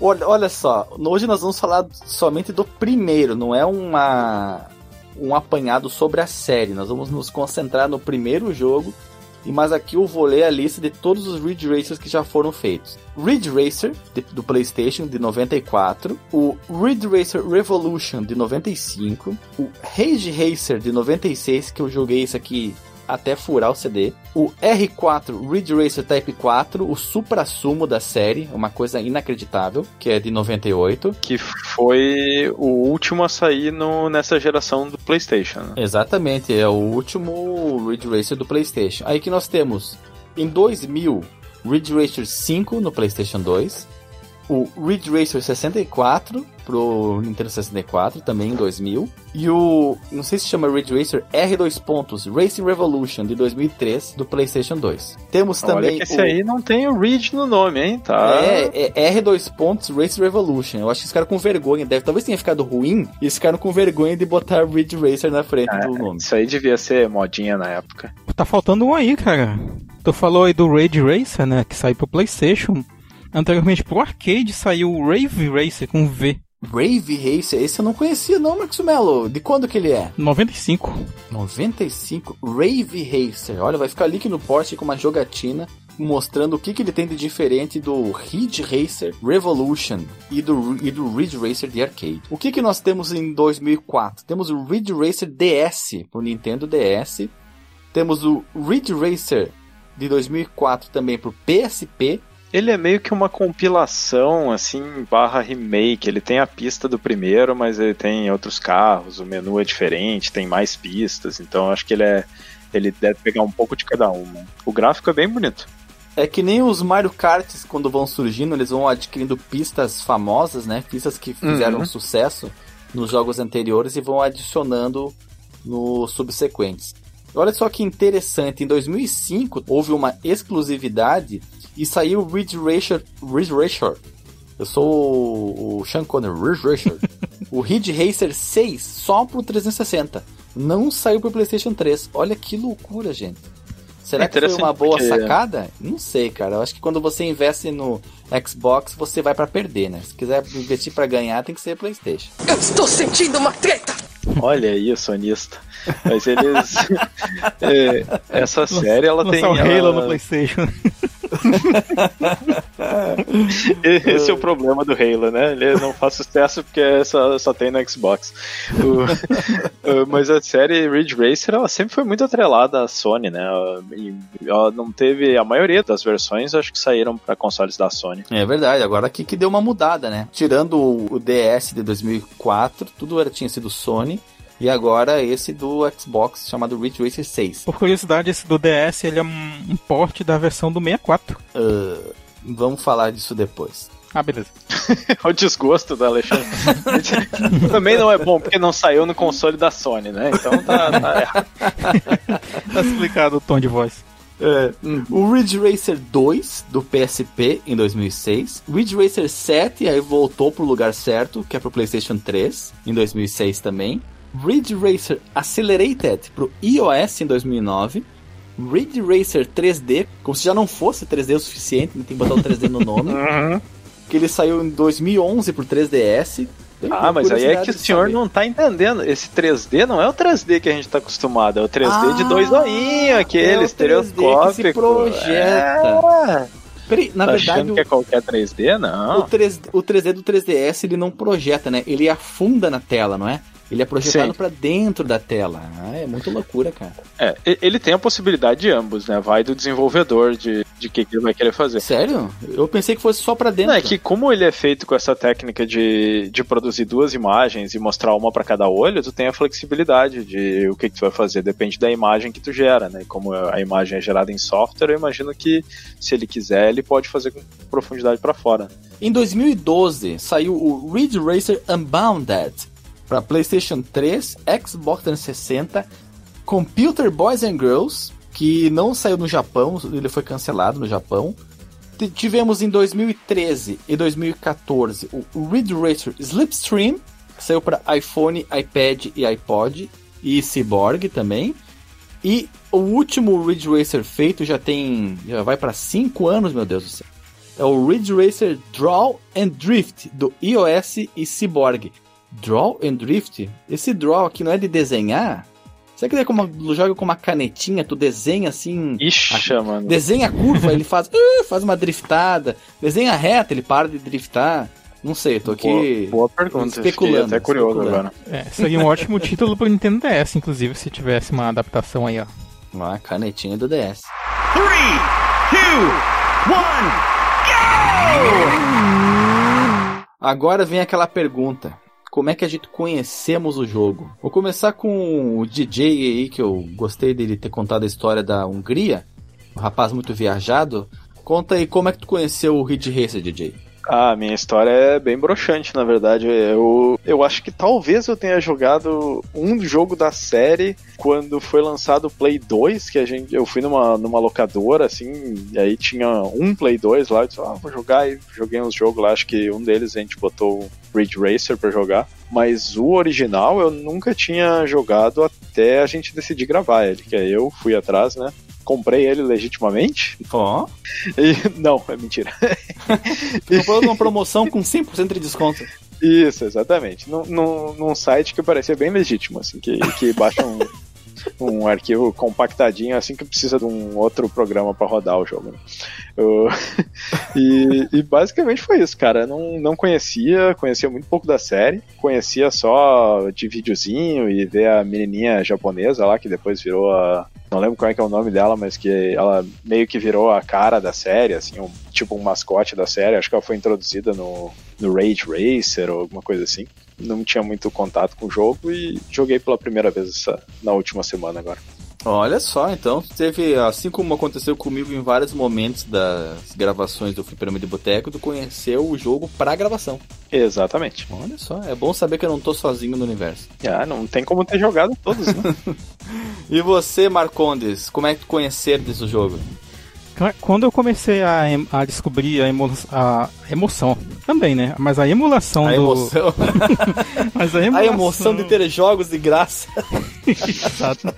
Speaker 1: Olha, olha só, hoje nós vamos falar somente do primeiro, não é uma um apanhado sobre a série. Nós vamos nos concentrar no primeiro jogo. E mas aqui eu vou ler a lista de todos os Ridge Racers que já foram feitos. Ridge Racer de- do PlayStation de 94, o Ridge Racer Revolution de 95, o Rage Racer de 96 que eu joguei isso aqui até furar o CD. O R4 Ridge Racer Type 4, o supra-sumo da série, uma coisa inacreditável, que é de 98.
Speaker 3: que foi o último a sair no, nessa geração do PlayStation. né?
Speaker 1: Exatamente, é o último Ridge Racer do PlayStation. Aí que nós temos em 2000 Ridge Racer 5 no PlayStation 2, o Ridge Racer 64 pro Nintendo 64 também em 2000 e o não sei se chama Ridge Racer R2 pontos Racing Revolution de 2003 do PlayStation 2. Temos
Speaker 3: Olha
Speaker 1: também
Speaker 3: que esse
Speaker 1: o-
Speaker 3: aí não tem o Ridge no nome, hein? Tá.
Speaker 1: É, é R2 pontos Race Revolution. Eu acho que eles ficaram com vergonha. Deve, talvez tenha ficado ruim e eles ficaram com vergonha de botar Ridge Racer na frente
Speaker 3: É,
Speaker 1: do nome.
Speaker 3: Isso aí devia ser modinha na época.
Speaker 2: Tá faltando um aí, cara. Tu falou aí do Raid Racer, né? Que saiu pro PlayStation. Anteriormente pro arcade saiu o Rave Racer com V.
Speaker 1: Rave Racer, esse eu não conhecia não, Marcos Mello. De quando que ele é?
Speaker 2: 95.
Speaker 1: 95. Rave Racer. Olha, vai ficar ali aqui no poste com uma jogatina mostrando o que, que ele tem de diferente do Ridge Racer Revolution e do, e do Ridge Racer de arcade. O que, que nós temos em 2004? Temos o Ridge Racer DS pro Nintendo DS. Temos o Ridge Racer de 2004 também pro PSP.
Speaker 3: Ele é meio que uma compilação, assim, barra remake. Ele tem a pista do primeiro, mas ele tem outros carros, o menu é diferente, tem mais pistas, então acho que ele é. Ele deve pegar um pouco de cada uma. O gráfico é bem bonito.
Speaker 1: É que nem os Mario Karts, quando vão surgindo, eles vão adquirindo pistas famosas, né? Pistas que fizeram
Speaker 3: Uhum.
Speaker 1: sucesso nos jogos anteriores e vão adicionando nos subsequentes. Olha só que interessante, em 2005 houve uma exclusividade e saiu o Ridge Racer, Ridge Racer. Eu sou o, o Sean Connery, Ridge Racer. [laughs] o Ridge Racer 6 só pro 360. Não saiu pro PlayStation 3. Olha que loucura, gente. Será
Speaker 3: É
Speaker 1: que foi uma boa
Speaker 3: porque-
Speaker 1: sacada? Não sei, cara. Eu acho que quando você investe no Xbox, você vai pra perder, né? Se quiser investir pra ganhar, tem que ser PlayStation.
Speaker 4: Eu estou sentindo uma treta!
Speaker 3: Olha aí, o sonista. Mas eles. [laughs] é, essa série, ela tem.
Speaker 2: Lançar o Halo
Speaker 3: ela-
Speaker 2: no PlayStation. [laughs]
Speaker 3: Esse é o problema do Halo, né? Ele não faz sucesso porque só, só tem no Xbox. [laughs] O- mas a série Ridge Racer, ela sempre foi muito atrelada à Sony, né? E ela não teve. A maioria das versões acho que saíram para consoles da Sony.
Speaker 1: É verdade, agora aqui que deu uma mudada, né? Tirando o DS de 2004, tudo era, tinha sido Sony. E agora esse do Xbox, chamado Ridge Racer 6.
Speaker 2: Por curiosidade, esse do DS ele é um, porte da versão do 64.
Speaker 1: Uh, vamos falar disso depois.
Speaker 2: Ah, beleza. [laughs]
Speaker 3: o desgosto do Alexandre. [laughs] Também não é bom porque não saiu no console da Sony, né? Então tá, tá errado. [laughs]
Speaker 2: Tá explicado o tom de voz.
Speaker 1: É, O Ridge Racer 2 do PSP em 2006. Ridge Racer 7 aí voltou pro lugar certo, que é pro PlayStation 3 em 2006 também. Ridge Racer Accelerated pro iOS em 2009. Ridge Racer 3D, como se já não fosse 3D o suficiente, né? tem que botar o 3D no nome. [laughs] que ele saiu em 2011 pro 3DS. Tem
Speaker 3: Ah, mas aí é que o
Speaker 1: de
Speaker 3: senhor
Speaker 1: saber.
Speaker 3: não tá entendendo. Esse 3D não é o 3D que a gente tá acostumado, é o 3D de
Speaker 1: Ah,
Speaker 3: dois olhinhos, aquele
Speaker 1: é o 3D que se
Speaker 3: estereoscópico.
Speaker 1: projeta.
Speaker 3: É.
Speaker 1: Peraí, na
Speaker 3: tá
Speaker 1: verdade,
Speaker 3: achando
Speaker 1: o-
Speaker 3: que é qualquer 3D?
Speaker 1: O,
Speaker 3: Não.
Speaker 1: 3, o 3D do 3DS ele não projeta, né? Ele afunda na tela, não é? Ele é projetado pra dentro da tela. Ah, é muito loucura, cara.
Speaker 3: É, ele tem a possibilidade de ambos, né? Vai do desenvolvedor de de que, que ele vai querer fazer.
Speaker 1: Sério? Eu pensei que fosse só pra dentro.
Speaker 3: Não, é que como ele é feito com essa técnica de, de produzir duas imagens e mostrar uma para cada olho, tu tem a flexibilidade de o que, que tu vai fazer, depende da imagem que tu gera, né? E Como a imagem é gerada em software, eu imagino que se ele quiser, ele pode fazer com profundidade para fora.
Speaker 1: Em 2012 saiu o Ridge Racer Unbounded para PlayStation 3, Xbox 360, Computer Boys and Girls, que não saiu no Japão, ele foi cancelado no Japão. Tivemos em 2013 e 2014 o Ridge Racer Slipstream, que saiu para iPhone, iPad e iPod, e Cyborg também. E o último Ridge Racer feito já tem. já vai para 5 anos, meu Deus do céu. É o Ridge Racer Draw and Drift do iOS e Cyborg. Draw and Drift? Esse draw aqui não é de desenhar? Será que é como joga com uma canetinha, tu desenha assim.
Speaker 3: Ixi, mano.
Speaker 1: Desenha a curva, ele faz, uh, [laughs] faz uma driftada. Desenha reta, ele para de driftar. Não sei, tô aqui.
Speaker 3: Boa, boa pergunta. Fiquei
Speaker 1: especulando,
Speaker 3: até curioso
Speaker 1: especulando.
Speaker 3: agora.
Speaker 2: É, seria um ótimo [laughs] título pro Nintendo DS, inclusive, se tivesse uma adaptação aí, ó.
Speaker 1: Ah, canetinha do DS. Agora vem aquela pergunta. Como é que a gente conhecemos o jogo? Vou começar com o DJ aí, que eu gostei dele ter contado a história da Hungria. Um rapaz muito viajado. Conta aí como é que tu conheceu o Ridge Racer, DJ.
Speaker 3: Ah, minha história é bem broxante, na verdade. Eu, eu acho que talvez eu tenha jogado um jogo da série quando foi lançado o Play 2, que a gente, eu fui numa, numa locadora, assim, e aí tinha um Play 2 lá, eu disse, ah, vou jogar, e joguei uns jogos lá, acho que um deles a gente botou Ridge Racer pra jogar, mas o original eu nunca tinha jogado até a gente decidir gravar ele, que aí eu fui atrás, né, comprei ele legitimamente,
Speaker 1: Ó,
Speaker 3: e, [laughs] não, é mentira. [laughs]
Speaker 1: comprou numa promoção com 100% de desconto.
Speaker 3: Isso, exatamente. Num, num, num site que parecia bem legítimo, assim, que, que baixa um, [laughs] um arquivo compactadinho, assim, que precisa de um outro programa para rodar o jogo. Né? Eu- e, e basicamente foi isso, cara. Não, não conhecia, conhecia muito pouco da série, conhecia só de videozinho e ver a menininha japonesa lá, que depois virou a. Não lembro qual é, que é o nome dela, mas que ela meio que virou a cara da série, assim, um, tipo um mascote da série. Acho que ela foi introduzida no, no Rage Racer ou alguma coisa assim. Não tinha muito contato com o jogo e joguei pela primeira vez essa, na última semana agora.
Speaker 1: Olha só, então, teve, assim como aconteceu comigo em vários momentos das gravações do Fliperama de Boteco, tu conheceu o jogo pra gravação.
Speaker 3: Exatamente.
Speaker 1: Olha só, é bom saber que eu não tô sozinho no universo.
Speaker 3: Ah, não tem como ter jogado todos, né? [laughs]
Speaker 1: E você, Marcondes, como é que tu conhecer desse jogo?
Speaker 2: Quando eu comecei a, a descobrir a, emo- a emoção, também, né? Mas a emulação
Speaker 1: A
Speaker 2: do.
Speaker 1: emoção, [laughs]
Speaker 2: Mas a
Speaker 1: a
Speaker 2: emulação,
Speaker 1: emoção de ter jogos de graça. [laughs]
Speaker 2: Exato.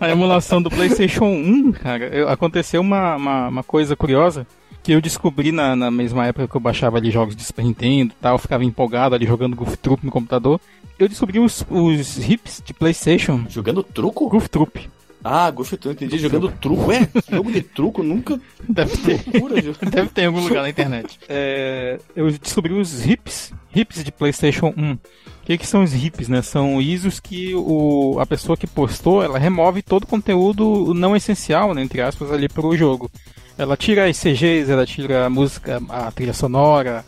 Speaker 2: A emulação do PlayStation 1, cara, eu- aconteceu uma, uma, uma coisa curiosa que eu descobri na, na mesma época que eu baixava ali jogos de Super Nintendo e tal, ficava empolgado ali jogando Goof Troop no computador. Eu descobri os, os hips de PlayStation,
Speaker 1: Jogando truco?
Speaker 2: Goof Troop.
Speaker 1: Ah, Gosto entendi. Jogando truco. Ué, jogo de truco nunca. [laughs]
Speaker 2: Deve ter.
Speaker 1: Loucura. [laughs]
Speaker 2: Deve ter em algum lugar na internet. É, eu descobri os hips, hips de PlayStation 1. O que, que são os hips, né? São ISOs que o, a pessoa que postou, ela remove todo o conteúdo não essencial, né, entre aspas, ali pro jogo. Ela tira as CGs, ela tira a música, a trilha sonora,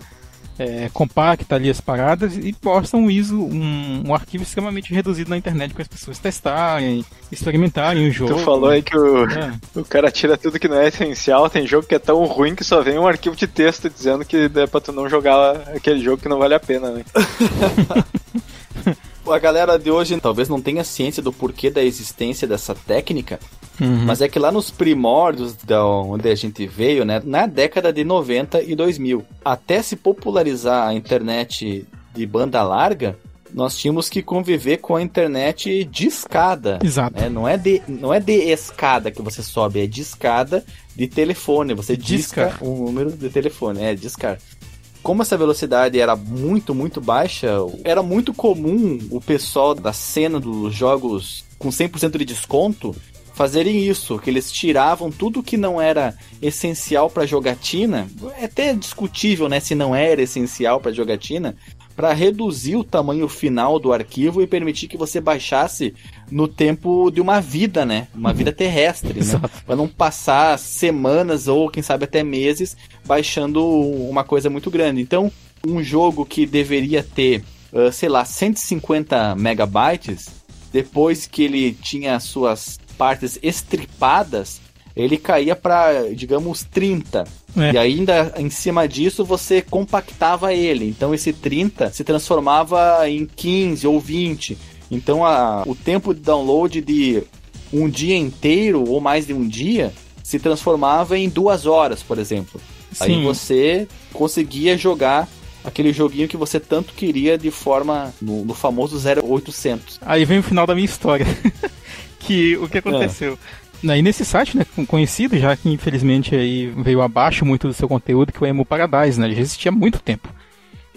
Speaker 2: é, compacta ali as paradas e posta um ISO, um, um arquivo extremamente reduzido na internet para as pessoas testarem, experimentarem o jogo.
Speaker 3: Tu falou aí que o,
Speaker 2: É.
Speaker 3: o cara tira tudo que não é essencial. Tem jogo que é tão ruim que só vem um arquivo de texto dizendo que é pra tu não jogar aquele jogo que não vale a pena, né? [laughs]
Speaker 1: A galera de hoje talvez não tenha ciência do porquê da existência dessa técnica,
Speaker 2: Uhum.
Speaker 1: mas é que lá nos primórdios da onde a gente veio, né, na década de 90 e 2000, até se popularizar a internet de banda larga, nós tínhamos que conviver com a internet de escada.
Speaker 2: Exato.
Speaker 1: né? Não, é de, não é de escada que você sobe, é de escada de telefone. Você disca,
Speaker 2: Discar.
Speaker 1: um número de telefone, é discar. Como essa velocidade era muito, muito baixa, era muito comum o pessoal da cena dos jogos com 100% de desconto fazerem isso, que eles tiravam tudo que não era essencial para jogatina, é até discutível, né, se não era essencial para jogatina, para reduzir o tamanho final do arquivo e permitir que você baixasse no tempo de uma vida, né, uma vida terrestre, né, para não passar semanas ou quem sabe até meses baixando uma coisa muito grande. Então, um jogo que deveria ter, ah, sei lá, 150 megabytes, depois que ele tinha suas partes estripadas, ele caía para, digamos, 30.
Speaker 2: É.
Speaker 1: E ainda em cima disso você compactava ele. Então esse 30 se transformava em 15 ou 20. Então a, o tempo de download de um dia inteiro ou mais de um dia se transformava em duas horas, por exemplo. Aí
Speaker 2: Sim.
Speaker 1: você conseguia jogar aquele joguinho que você tanto queria de forma no, no famoso 0800.
Speaker 2: Aí vem o final da minha história. [laughs] que o que aconteceu? Aí nesse site, né, conhecido, já que infelizmente aí veio abaixo muito do seu conteúdo, que é o Emo Paradise, né? Ele já existia há muito tempo.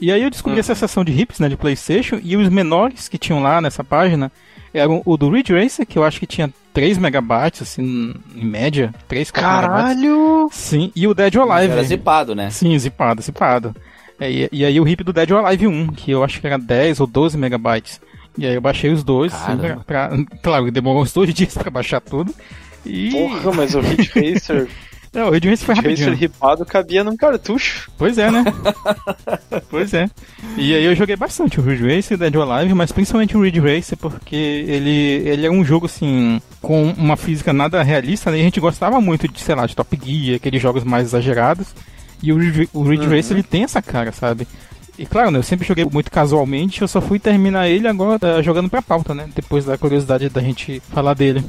Speaker 2: E aí eu descobri essa seção de hips, né, de Playstation, e os menores que tinham lá nessa página eram o do Ridge Racer, que eu acho que tinha 3 megabytes, assim, em média, 3, 4 megabytes.
Speaker 3: Caralho!
Speaker 2: Sim, e o Dead or Alive.
Speaker 1: Era zipado, né?
Speaker 2: Sim, zipado, zipado. É, e, e aí o hip do Dead or Alive 1, que eu acho que era 10 ou 12 megabytes. E aí eu baixei os dois, assim, pra, pra- claro, demorou uns dois [laughs] dias pra baixar tudo. E.
Speaker 3: Porra, mas o Ridge [laughs] Racer,
Speaker 2: Não, o Ridge Racer foi
Speaker 3: Ridge Racer
Speaker 2: rapidinho.
Speaker 3: ripado cabia num cartucho.
Speaker 2: Pois é, né? [laughs] pois é. E aí eu joguei bastante o Ridge Racer Dead or Alive, mas principalmente o Ridge Racer, porque ele, ele é um jogo, assim, com uma física nada realista, né? E a gente gostava muito de, sei lá, de Top Gear, aqueles jogos mais exagerados. E o Ridge, o Ridge Racer, ele tem essa cara, sabe? E claro, né, eu sempre joguei muito casualmente, eu só fui terminar ele agora eh, jogando pra pauta, né? Depois da curiosidade da gente falar dele.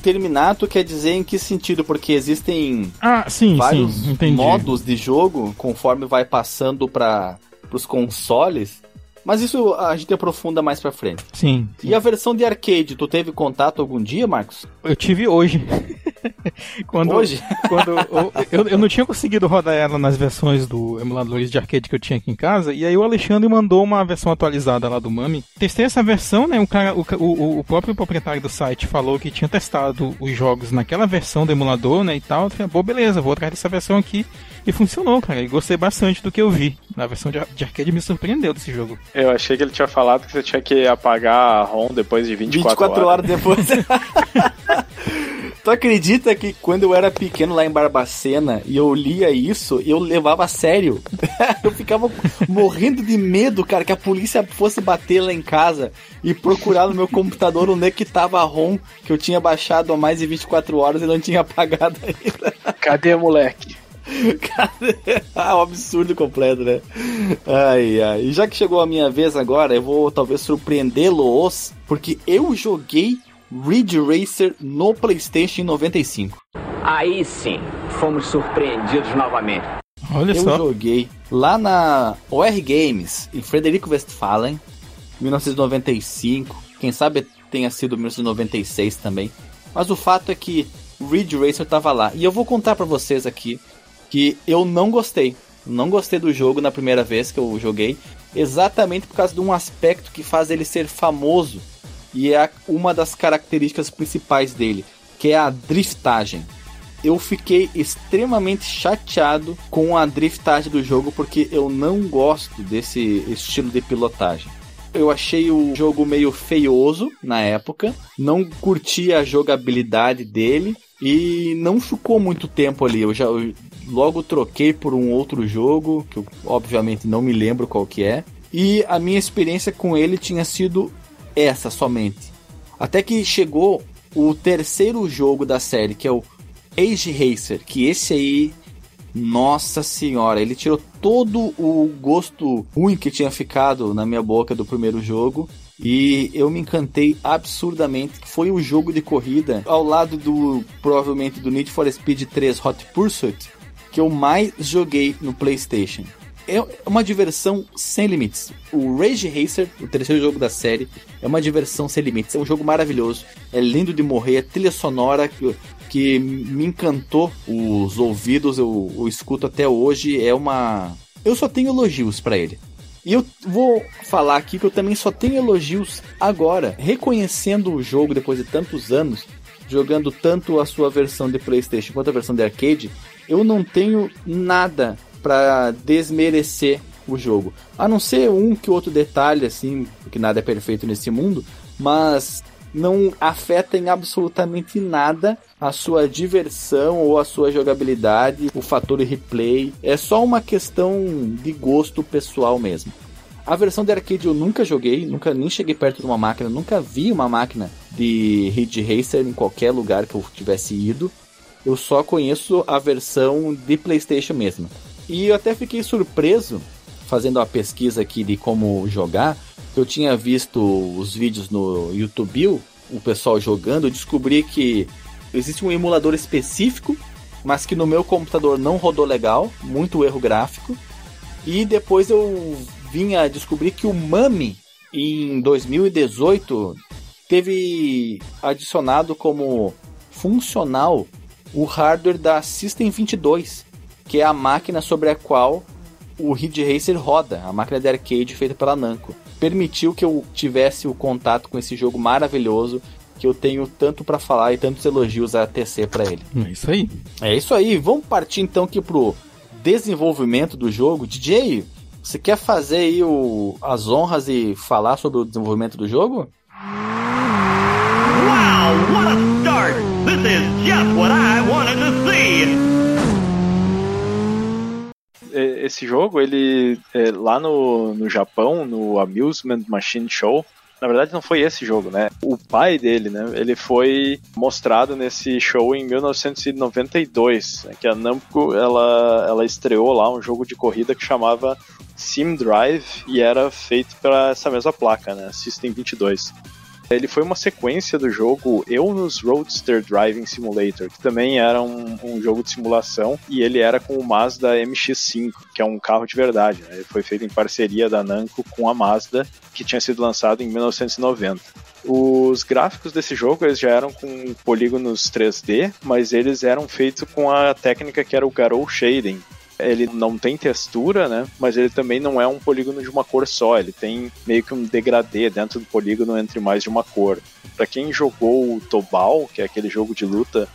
Speaker 1: Terminato quer dizer em que sentido? Porque existem
Speaker 2: Ah, sim,
Speaker 1: vários
Speaker 2: sim,
Speaker 1: modos de jogo conforme vai passando para os consoles. Mas isso a gente aprofunda mais pra frente.
Speaker 2: Sim,
Speaker 1: E a versão de arcade, tu teve contato algum dia, Marcos?
Speaker 2: eu tive hoje. [laughs] quando,
Speaker 1: Hoje? [laughs]
Speaker 2: quando eu, eu, não tinha conseguido rodar ela nas versões do emuladores de arcade que eu tinha aqui em casa, e aí o Alexandre mandou uma versão atualizada lá do Mami. Testei essa versão, né? O, cara, o, o, o próprio proprietário do site falou que tinha testado os jogos naquela versão do emulador, né? E tal. Eu falei, pô, beleza, vou atrás dessa versão aqui. E funcionou, cara. E gostei bastante do que eu vi. Na versão de, de arcade me surpreendeu desse jogo.
Speaker 3: Eu achei que ele tinha falado que você tinha que apagar a ROM depois de 24,
Speaker 1: 24 horas depois. [laughs] tu acredita que quando eu era pequeno lá em Barbacena e eu lia isso, eu levava a sério? [laughs] eu ficava morrendo de medo, cara, que a polícia fosse bater lá em casa e procurar no meu computador onde é que tava a ROM que eu tinha baixado há mais de 24 horas e não tinha apagado ainda.
Speaker 3: Cadê, moleque? [laughs]
Speaker 1: ah, um absurdo completo, né? Ai, ai. E já que chegou a minha vez agora, eu vou talvez surpreendê-los, porque eu joguei Ridge Racer no PlayStation em 95.
Speaker 7: Aí sim, fomos surpreendidos novamente.
Speaker 2: Olha
Speaker 1: eu
Speaker 2: só.
Speaker 1: joguei lá na OR Games, em Frederico Westphalen, 1995. Quem sabe tenha sido 1996 também. Mas o fato é que Ridge Racer tava lá. E eu vou contar pra vocês aqui que eu não gostei. Não gostei do jogo na primeira vez que eu joguei, exatamente por causa de um aspecto que faz ele ser famoso e é uma das características principais dele, que é a driftagem. Eu fiquei extremamente chateado com a driftagem do jogo porque eu não gosto desse estilo de pilotagem. Eu achei o jogo meio feioso na época, não curti a jogabilidade dele e não ficou muito tempo ali. Eu já eu logo troquei por um outro jogo, que eu obviamente não me lembro qual que é. E a minha experiência com ele tinha sido essa somente. Até que chegou o terceiro jogo da série, que é o Age Racer, que esse aí, nossa senhora, ele tirou todo o gosto ruim que tinha ficado na minha boca do primeiro jogo. E eu me encantei absurdamente. Foi o jogo de corrida ao lado do provavelmente do Need for Speed 3 Hot Pursuit que eu mais joguei no PlayStation. É uma diversão sem limites. O Rage Racer, o terceiro jogo da série, é uma diversão sem limites. É um jogo maravilhoso, é lindo de morrer, é trilha sonora que, que me encantou os ouvidos, eu, eu escuto até hoje. É uma. Eu só tenho elogios para ele. E eu vou falar aqui que eu também só tenho elogios agora, reconhecendo o jogo depois de tantos anos, jogando tanto a sua versão de PlayStation quanto a versão de arcade, eu não tenho nada para desmerecer o jogo. A não ser um que outro detalhe, assim, porque nada é perfeito nesse mundo, mas não afeta em absolutamente nada a sua diversão ou a sua jogabilidade, o fator replay. É só uma questão de gosto pessoal mesmo. A versão de arcade eu nunca joguei, nunca nem cheguei perto de uma máquina, nunca vi uma máquina de Ridge Racer em qualquer lugar que eu tivesse ido. Eu só conheço a versão de PlayStation mesmo. E eu até fiquei surpreso fazendo a pesquisa aqui de como jogar. Eu tinha visto os vídeos no YouTube, o pessoal jogando, descobri que existe um emulador específico, mas que no meu computador não rodou legal, muito erro gráfico. E depois eu vim a descobrir que o Mami em 2018 teve adicionado como funcional o hardware da System 22, que é a máquina sobre a qual o Ridge Racer roda, a máquina de arcade feita pela Namco. Permitiu que eu tivesse o contato com esse jogo maravilhoso que eu tenho tanto para falar e tantos elogios a tecer para ele.
Speaker 2: É isso aí.
Speaker 1: É isso aí. Vamos partir então aqui pro desenvolvimento do jogo. DJ, você quer fazer aí o, as honras e falar sobre o desenvolvimento do jogo?
Speaker 8: Wow, what a start! This is just what I wanted to see!
Speaker 3: É, Esse jogo, ele é, lá no, no Japão, no Amusement Machine Show, na verdade não foi esse jogo, né? O pai dele, né? Ele foi mostrado nesse show em 1992, né? que a Namco ela, ela estreou lá um jogo de corrida que chamava Sim Drive e era feito para essa mesma placa, né? System 22. Ele foi uma sequência do jogo Eunus Roadster Driving Simulator, que também era um, um jogo de simulação, e ele era com o Mazda MX-5, que é um carro de verdade. Né? Ele foi feito em parceria da Namco com a Mazda, que tinha sido lançado em 1990. Os gráficos desse jogo eles já eram com polígonos 3D, mas eles eram feitos com a técnica que era o Garou Shading, ele não tem textura, né? Mas ele também não é um polígono de uma cor só. Ele tem meio que um degradê dentro do polígono entre mais de uma cor. Para quem jogou o Tobal, que é aquele jogo de luta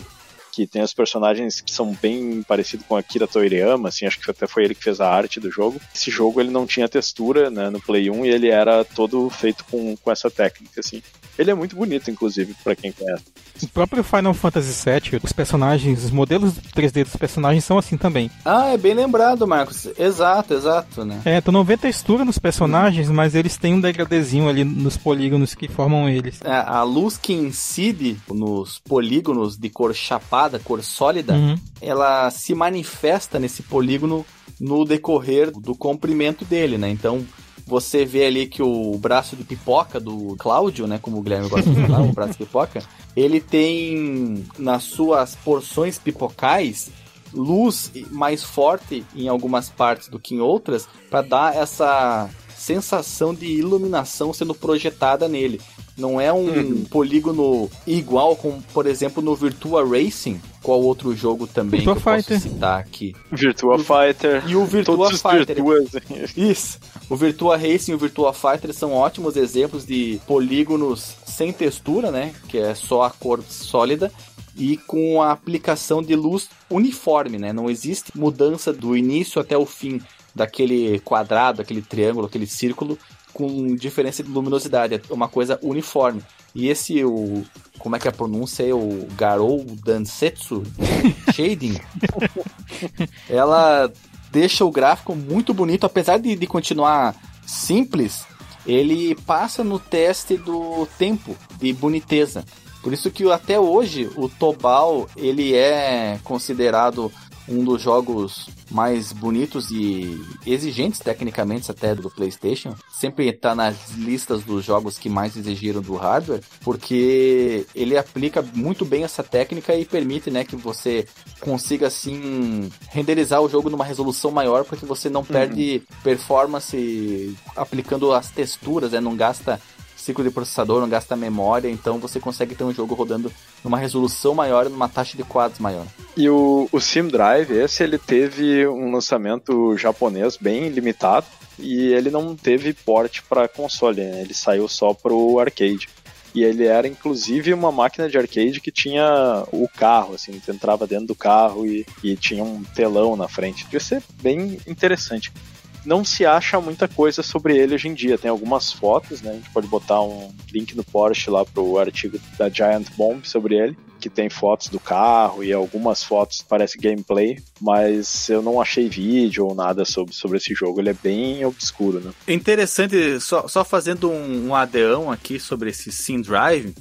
Speaker 3: que tem os personagens que são bem parecidos com Akira Toriyama, assim, acho que até foi ele que fez a arte do jogo. Esse jogo ele não tinha textura, né, no Play 1 e ele era todo feito com, com essa técnica, assim. Ele é muito bonito, inclusive, para quem conhece.
Speaker 2: O próprio Final Fantasy VII, os personagens, os modelos 3D dos personagens são assim também.
Speaker 1: Ah, é bem lembrado, Marcos. Exato, exato, né?
Speaker 2: É, tu não vê textura nos personagens, mas eles têm um degradezinho ali nos polígonos que formam eles.
Speaker 1: É, a luz que incide nos polígonos de cor chapada, cor sólida,
Speaker 2: Uhum.
Speaker 1: ela se manifesta nesse polígono no decorrer do comprimento dele, né? Então, você vê ali que o braço de pipoca do Cláudio, né, como o Guilherme gosta de falar, o braço de pipoca, ele tem nas suas porções pipocais luz mais forte em algumas partes do que em outras para dar essa sensação de iluminação sendo projetada nele. Não é um polígono igual como, por exemplo, no Virtua Racing, qual outro jogo também
Speaker 2: Virtua
Speaker 1: que eu
Speaker 2: Fighter.
Speaker 1: posso citar aqui.
Speaker 3: Virtua Fighter.
Speaker 1: E o Virtua
Speaker 3: todos os
Speaker 1: Fighter.
Speaker 3: Virtuas.
Speaker 1: Isso. O Virtua Racing e o Virtua Fighter são ótimos exemplos de polígonos sem textura, né? Que é só a cor sólida. E com a aplicação de luz uniforme, né? Não existe mudança do início até o fim daquele quadrado, aquele triângulo, aquele círculo com diferença de luminosidade. É uma coisa uniforme. E esse, o. Como é que é a pronúncia? aí? O Garou Dansetsu [laughs] Shading. ela deixa o gráfico muito bonito, apesar de, de continuar simples, ele passa no teste do tempo de boniteza. Por isso que até hoje o Tobal ele é considerado um dos jogos mais bonitos e exigentes tecnicamente até do PlayStation. Sempre está nas listas dos jogos que mais exigiram do hardware, porque ele aplica muito bem essa técnica e permite, né, que você consiga assim renderizar o jogo numa resolução maior, porque você não perde performance aplicando as texturas, né, não gasta ciclo de processador, não gasta memória, então você consegue ter um jogo rodando numa resolução maior e numa taxa de quadros maior.
Speaker 3: E o, o Sim Drive, esse ele teve um lançamento japonês bem limitado e ele não teve porte para console, né? ele saiu só pro arcade. E ele era inclusive uma máquina de arcade que tinha o carro, assim, entrava dentro do carro e, e tinha um telão na frente. Devia ser bem interessante. Não se acha muita coisa sobre ele hoje em dia. Tem algumas fotos, né? A gente pode botar um link no Porsche lá pro artigo da Giant Bomb sobre ele, que tem fotos do carro e algumas fotos parece gameplay, mas eu não achei vídeo ou nada sobre, sobre esse jogo. Ele é bem obscuro, né?
Speaker 1: Interessante, só, só fazendo um, um adeão aqui sobre esse Sim Drive,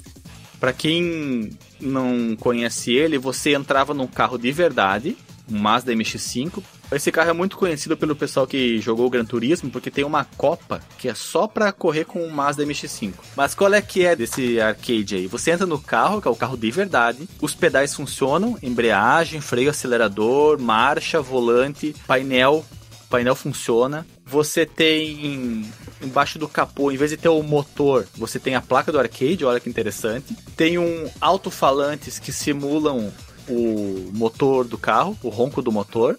Speaker 1: Pra quem não conhece ele, você entrava num carro de verdade, um Mazda MX-5. Esse carro é muito conhecido pelo pessoal que jogou o Gran Turismo, porque tem uma Copa que é só pra correr com o Mazda MX-5. Mas qual é que é desse arcade aí? Você entra no carro, que é o carro de verdade, os pedais funcionam, embreagem, freio, acelerador, marcha, volante, painel, painel funciona. Você tem embaixo do capô, em vez de ter o motor, você tem a placa do arcade, olha que interessante. Tem um alto-falantes que simulam o motor do carro, o ronco do motor.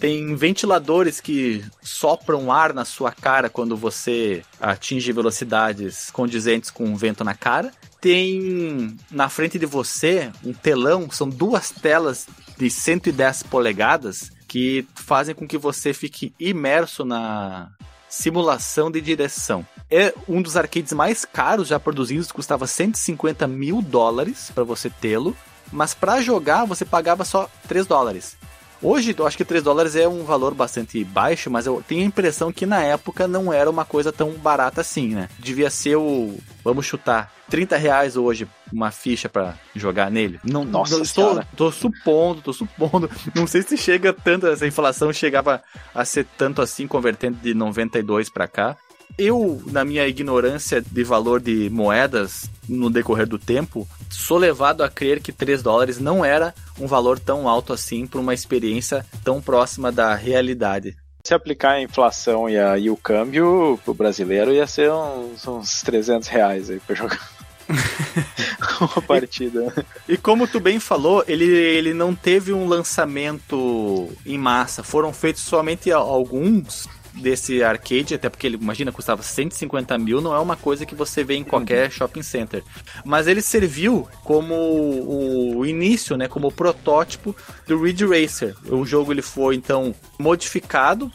Speaker 1: Tem ventiladores que sopram ar na sua cara quando você atinge velocidades condizentes com o vento na cara. Tem na frente de você um telão, são duas telas de 110 polegadas que fazem com que você fique imerso na simulação de direção. É um dos arcades mais caros já produzidos, custava 150 mil dólares para você tê-lo, mas para jogar você pagava só 3 dólares. Hoje eu acho que 3 dólares é um valor bastante baixo, mas eu tenho a impressão que na época não era uma coisa tão barata assim, né? Devia ser o. Vamos chutar. 30 reais hoje uma ficha para jogar nele. Não,
Speaker 3: Nossa
Speaker 1: não, tô,
Speaker 3: Senhora.
Speaker 1: tô supondo, tô supondo. Não sei se chega tanto, essa inflação chegava a ser tanto assim, convertendo de 92 para cá. Eu, na minha ignorância de valor de moedas no decorrer do tempo, sou levado a crer que 3 dólares não era um valor tão alto assim para uma experiência tão próxima da realidade.
Speaker 3: Se aplicar a inflação e, a, e o câmbio pro brasileiro ia ser uns, uns 300 reais aí pra jogar. [laughs] Uma partida.
Speaker 1: E como tu bem falou, ele, ele não teve um lançamento em massa. Foram feitos somente alguns desse arcade, até porque ele, imagina, custava 150 mil, não é uma coisa que você vê em qualquer shopping center. Mas ele serviu como o início, né, como o protótipo do Ridge Racer. O jogo ele foi então modificado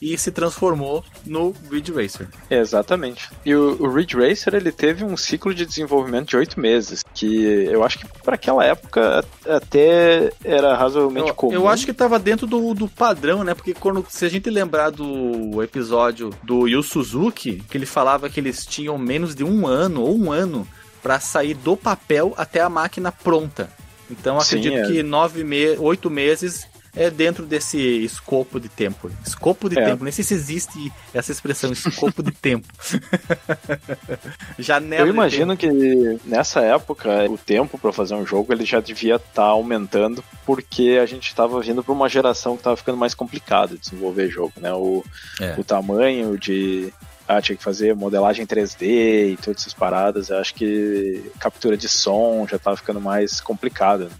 Speaker 1: e se transformou no Ridge Racer.
Speaker 3: Exatamente. E o, o Ridge Racer ele teve um ciclo de desenvolvimento de oito meses, que eu acho que para aquela época até era razoavelmente
Speaker 1: Eu,
Speaker 3: comum.
Speaker 1: eu acho que tava dentro do, do padrão, né? Porque quando, se a gente lembrar do episódio do Yu Suzuki, que ele falava que eles tinham menos de um ano ou um ano para sair do papel até a máquina pronta. Então
Speaker 3: Sim,
Speaker 1: acredito
Speaker 3: é.
Speaker 1: que nove me oito meses é dentro desse escopo de tempo. Escopo de
Speaker 3: É.
Speaker 1: tempo. Nem sei se existe essa expressão, escopo de tempo. [laughs] Janela
Speaker 3: Eu imagino que nessa época o tempo para fazer um jogo ele já devia estar aumentando porque a gente estava vindo para uma geração que estava ficando mais complicado de desenvolver jogo, né? O,
Speaker 1: É.
Speaker 3: o tamanho de ah, tinha que fazer modelagem 3D e todas essas paradas. Eu acho que captura de som já estava ficando mais complicado. né?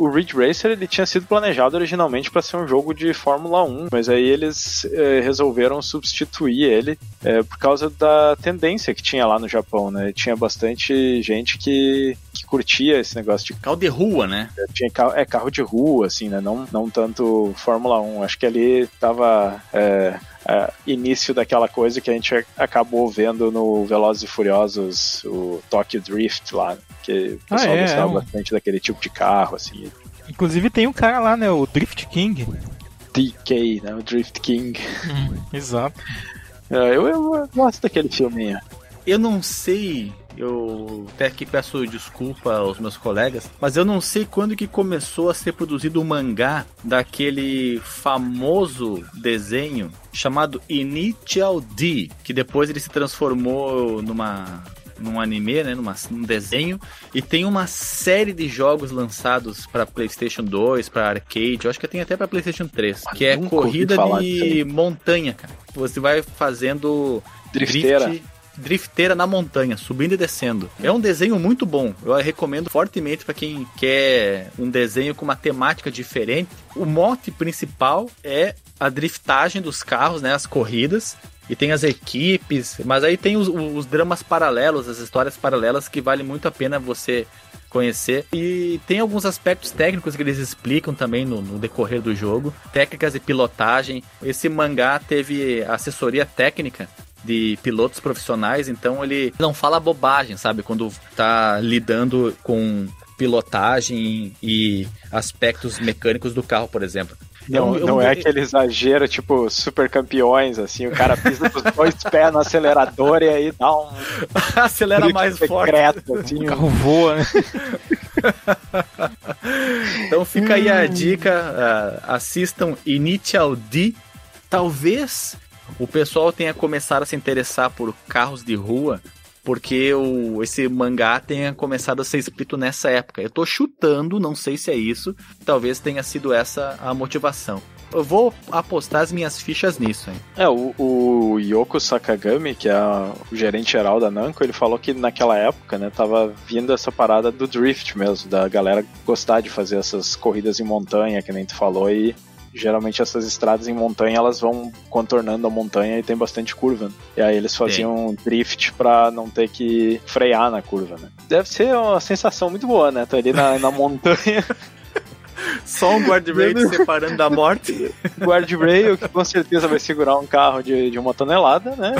Speaker 3: O Ridge Racer ele tinha sido planejado originalmente para ser um jogo de Fórmula 1, mas aí eles eh, resolveram substituir ele eh, por causa da tendência que tinha lá no Japão, né? Tinha bastante gente que, que curtia esse negócio de
Speaker 1: Carro de rua, né?
Speaker 3: tinha carro, é carro de rua, assim, né? Não, não tanto Fórmula 1. Acho que ali tava é, é, início daquela coisa que a gente acabou vendo no Velozes e Furiosos, o Tokyo Drift lá, que o
Speaker 2: Ah,
Speaker 3: pessoal
Speaker 2: é,
Speaker 3: gostava
Speaker 2: é um-
Speaker 3: bastante daquele tipo de carro, assim.
Speaker 2: Inclusive tem um cara lá, né? O Drift King.
Speaker 3: DK, né? O Drift King. [laughs]
Speaker 2: Exato.
Speaker 3: É, eu, eu gosto daquele filminho.
Speaker 1: Eu não sei, eu até aqui peço desculpa aos meus colegas, mas eu não sei quando que começou a ser produzido o mangá daquele famoso desenho chamado Initial D, que depois ele se transformou numa num anime, né, numa, num desenho, e tem uma série de jogos lançados para PlayStation 2, para arcade, eu acho que tem até para PlayStation 3, que é corrida de montanha, cara. Você vai fazendo
Speaker 3: Drifteira.
Speaker 1: drift- drifteira na montanha, subindo e descendo. É um desenho muito bom. Eu recomendo fortemente para quem quer um desenho com uma temática diferente. O mote principal é a driftagem dos carros, né, as corridas. E tem as equipes, mas aí tem os, os dramas paralelos, as histórias paralelas que vale muito a pena você conhecer. E tem alguns aspectos técnicos que eles explicam também no, no decorrer do jogo. Técnicas de pilotagem. Esse mangá teve assessoria técnica de pilotos profissionais, então ele não fala bobagem, sabe? Quando tá lidando com pilotagem e aspectos mecânicos do carro, por exemplo.
Speaker 3: Não,
Speaker 1: eu- eu
Speaker 3: não é
Speaker 1: vou-
Speaker 3: aquele exagero, tipo, super campeões, assim, o cara pisa com os dois [laughs] pés no acelerador e aí dá um [laughs]
Speaker 1: Acelera
Speaker 3: drift
Speaker 1: mais forte.
Speaker 3: secreto, assim,
Speaker 2: O carro voa, né? [laughs]
Speaker 1: Então fica aí a dica, ah, assistam Initial D. Talvez o pessoal tenha começado a se interessar por carros de rua, porque o, esse mangá tenha começado a ser escrito nessa época. Eu tô chutando, não sei se é isso, talvez tenha sido essa a motivação. Eu vou apostar as minhas fichas nisso, hein?
Speaker 3: É, o, o Yoko Sakagami, que é o gerente geral da Namco, ele falou que naquela época, né, tava vindo essa parada do drift mesmo, da galera gostar de fazer essas corridas em montanha, que nem tu falou, e geralmente essas estradas em montanha, elas vão contornando a montanha e tem bastante curva, né? E aí eles faziam drift pra não ter que frear na curva, né? Deve ser uma sensação muito boa, né? Tá ali na, na montanha, [laughs]
Speaker 1: Só um guardrail te separando da morte. [laughs]
Speaker 3: guardrail, que com certeza vai segurar um carro de, de uma tonelada, né?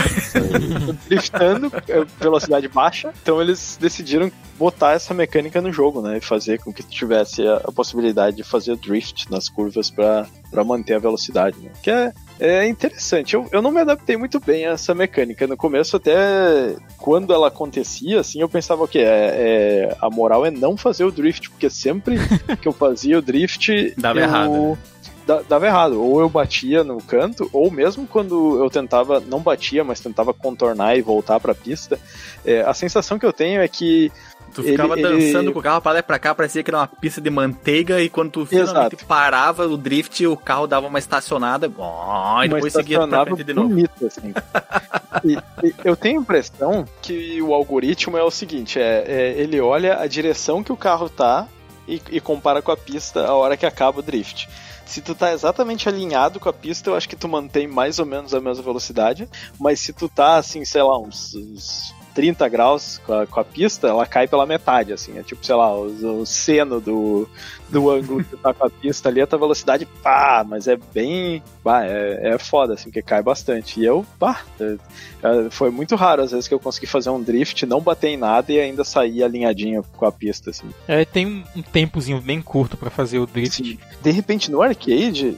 Speaker 3: Driftando, é, velocidade baixa. Então eles decidiram botar essa mecânica no jogo, né? E fazer com que tivesse a, a possibilidade de fazer drift nas curvas para manter a velocidade, né? Que é, é interessante. Eu, eu não me adaptei muito bem a essa mecânica. No começo, até quando ela acontecia, assim, eu pensava que é, é, a moral é não fazer o drift, porque sempre [laughs] que eu fazia o drift.
Speaker 1: Dava
Speaker 3: eu-
Speaker 1: errado, né?
Speaker 3: da- dava errado. Ou eu batia no canto, ou mesmo quando eu tentava, não batia, mas tentava contornar e voltar pra pista, é, a sensação que eu tenho é que.
Speaker 1: Tu ficava
Speaker 3: Ele- ele-
Speaker 1: dançando com o carro pra lá e pra cá, parecia que era uma pista de manteiga, e quando tu finalmente
Speaker 3: Exato.
Speaker 1: parava o drift, o carro dava uma estacionada, ó, e depois seguia pra frente de novo.
Speaker 3: assim. [laughs] e, e eu tenho a impressão que o algoritmo é o seguinte: é, é, ele olha a direção que o carro tá e, e compara com a pista a hora que acaba o drift. Se tu tá exatamente alinhado com a pista, eu acho que tu mantém mais ou menos a mesma velocidade. Mas se tu tá, assim, sei lá, uns, uns 30 graus com a, com a pista, ela cai pela metade, assim. É tipo, sei lá, o, o seno do, do ângulo que tá com a pista ali, a tua velocidade, pá, mas é bem. Pá, é, é foda, assim, porque cai bastante. E eu, pá, é- é, foi muito raro às vezes que eu consegui fazer um drift, não bater em nada e ainda sair alinhadinho com a pista, assim.
Speaker 2: É, tem um- tempozinho bem curto pra fazer o drift.
Speaker 3: De repente, no arcade,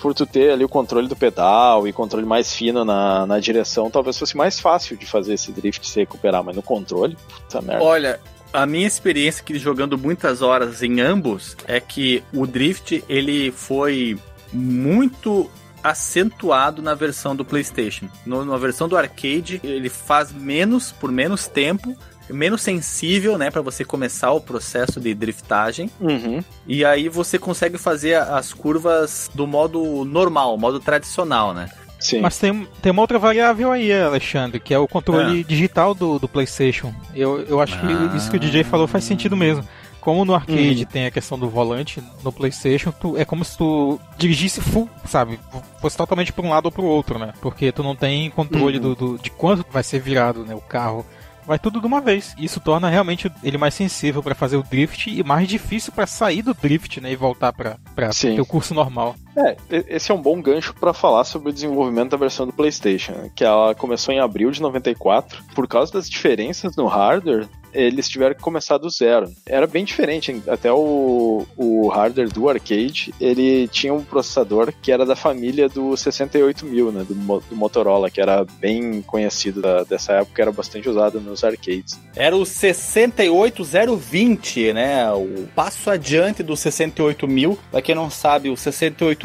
Speaker 3: por tu ter ali o controle do pedal e controle mais fino na, na direção, talvez fosse mais fácil de fazer esse drift se recuperar, mas no controle, puta merda.
Speaker 1: Olha, a minha experiência que jogando muitas horas em ambos é que o drift ele foi muito acentuado na versão do PlayStation. No- na versão do arcade, ele faz menos por menos tempo, menos sensível, né, para você começar o processo de driftagem.
Speaker 3: Uhum.
Speaker 1: E aí você consegue fazer as curvas do modo normal, modo tradicional, né?
Speaker 3: Sim.
Speaker 2: Mas tem, tem uma outra variável aí, Alexandre, que é o controle
Speaker 1: Ah.
Speaker 2: digital do, do PlayStation. Eu, eu acho que
Speaker 1: Ah.
Speaker 2: isso que o DJ falou faz sentido mesmo. Como no arcade
Speaker 3: Uhum.
Speaker 2: tem a questão do volante, no PlayStation tu, é como se tu dirigisse full, sabe? Fosse totalmente para um lado ou para o outro, né? Porque tu não tem controle
Speaker 3: Uhum.
Speaker 2: do, do- de quanto vai ser virado né, o carro. Vai tudo de uma vez. Isso torna realmente ele mais sensível para fazer o drift e mais difícil para sair do drift né, e voltar para ter o curso normal.
Speaker 3: É, esse é um bom gancho para falar sobre o desenvolvimento da versão do PlayStation, né, que ela começou em abril de 94. Por causa das diferenças no hardware, eles tiveram que começar do zero. Era bem diferente, até o, o hardware do arcade, ele tinha um processador que era da família do 68000, né, do, do Motorola, que era bem conhecido da- dessa época, era bastante usado nos arcades.
Speaker 1: Era o 68020, né? O passo adiante do 68000. Pra quem não sabe, o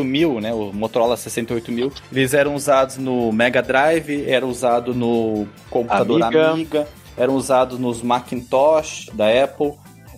Speaker 1: 68000, né? O Motorola 68000, eles eram usados no Mega Drive, era usado no computador
Speaker 3: Amiga.
Speaker 1: Amiga, eram usados nos Macintosh da Apple.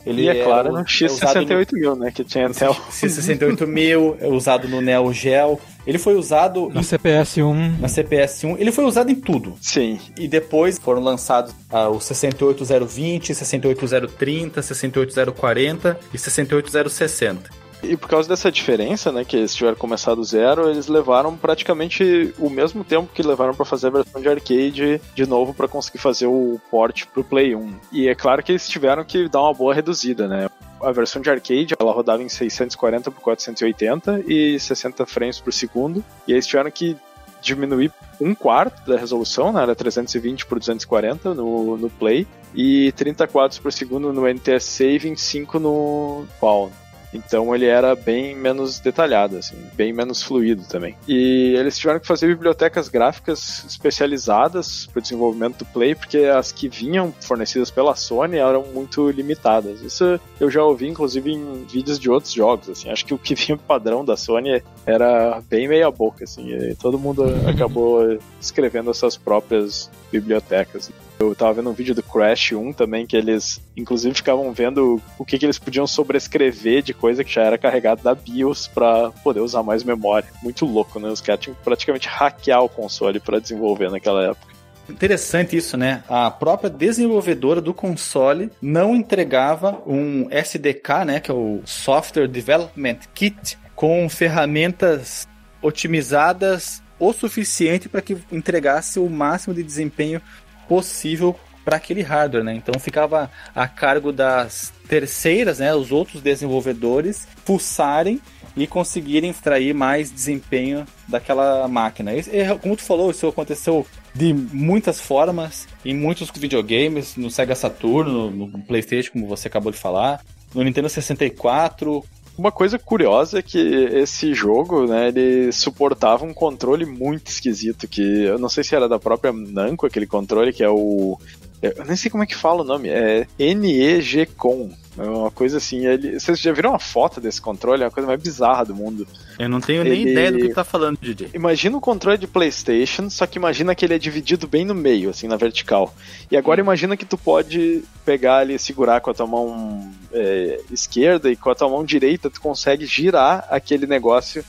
Speaker 1: Ele
Speaker 3: e é claro, no
Speaker 1: u- é usado no-
Speaker 3: X68000, né, que tinha até o...
Speaker 1: C68000, é usado no Neo Geo. Ele foi usado
Speaker 2: Na CPS-1
Speaker 1: na CPS-1, ele foi usado em tudo.
Speaker 3: Sim,
Speaker 1: E depois foram lançados ah, o 68020, 68030, 68040 e 68060.
Speaker 3: E por causa dessa diferença, né, que eles tiveram começado do zero, eles levaram praticamente o mesmo tempo que levaram para fazer a versão de arcade de novo para conseguir fazer o port pro Play 1. E é claro que eles tiveram que dar uma boa reduzida, né? A versão de arcade, ela rodava em 640 por 480 e 60 frames por segundo, e eles tiveram que diminuir um quarto da resolução, né? Era 320 por 240 no, no Play, e 30 quadros por segundo no NTSC e 25 no PAL. Então ele era bem menos detalhado, assim, bem menos fluido também. E eles tiveram que fazer bibliotecas gráficas especializadas para o desenvolvimento do Play, porque as que vinham fornecidas pela Sony eram muito limitadas. Isso eu já ouvi, inclusive, em vídeos de outros jogos. Assim, acho que o que [laughs] vinha padrão da Sony era bem meia boca, assim. Todo mundo acabou escrevendo as suas próprias bibliotecas. Eu tava vendo um vídeo do Crash 1 também, que eles, inclusive, ficavam vendo o que, que eles podiam sobrescrever de coisa que já era carregado da BIOS para poder usar mais memória. Muito louco, né? Os caras tinham que praticamente hackear o console para desenvolver naquela época.
Speaker 1: Interessante isso, né? A própria desenvolvedora do console não entregava um SDK, né, que é o Software Development Kit, com ferramentas otimizadas o suficiente para que entregasse o máximo de desempenho possível para aquele hardware, né? Então ficava a cargo das terceiras, né, os outros desenvolvedores pulsarem e conseguirem extrair mais desempenho daquela máquina. É, como tu falou, isso aconteceu de muitas formas em muitos videogames, no Sega Saturn, no PlayStation, como você acabou de falar, no Nintendo 64,
Speaker 3: uma coisa curiosa é que esse jogo, né, ele suportava um controle muito esquisito, que eu não sei se era da própria Namco, aquele controle que é o... Eu nem sei como é que fala o nome, é NEG-CON. É uma coisa assim, ele... vocês já viram uma foto desse controle? É a coisa mais bizarra do mundo.
Speaker 1: Eu não tenho nem
Speaker 3: Ele-
Speaker 1: ideia do que tá falando, DJ.
Speaker 3: Imagina o controle de PlayStation, só que imagina que ele é dividido bem no meio, assim, na vertical. E agora imagina que tu pode pegar ali, segurar com a tua mão é, esquerda e com a tua mão direita tu consegue girar aquele negócio,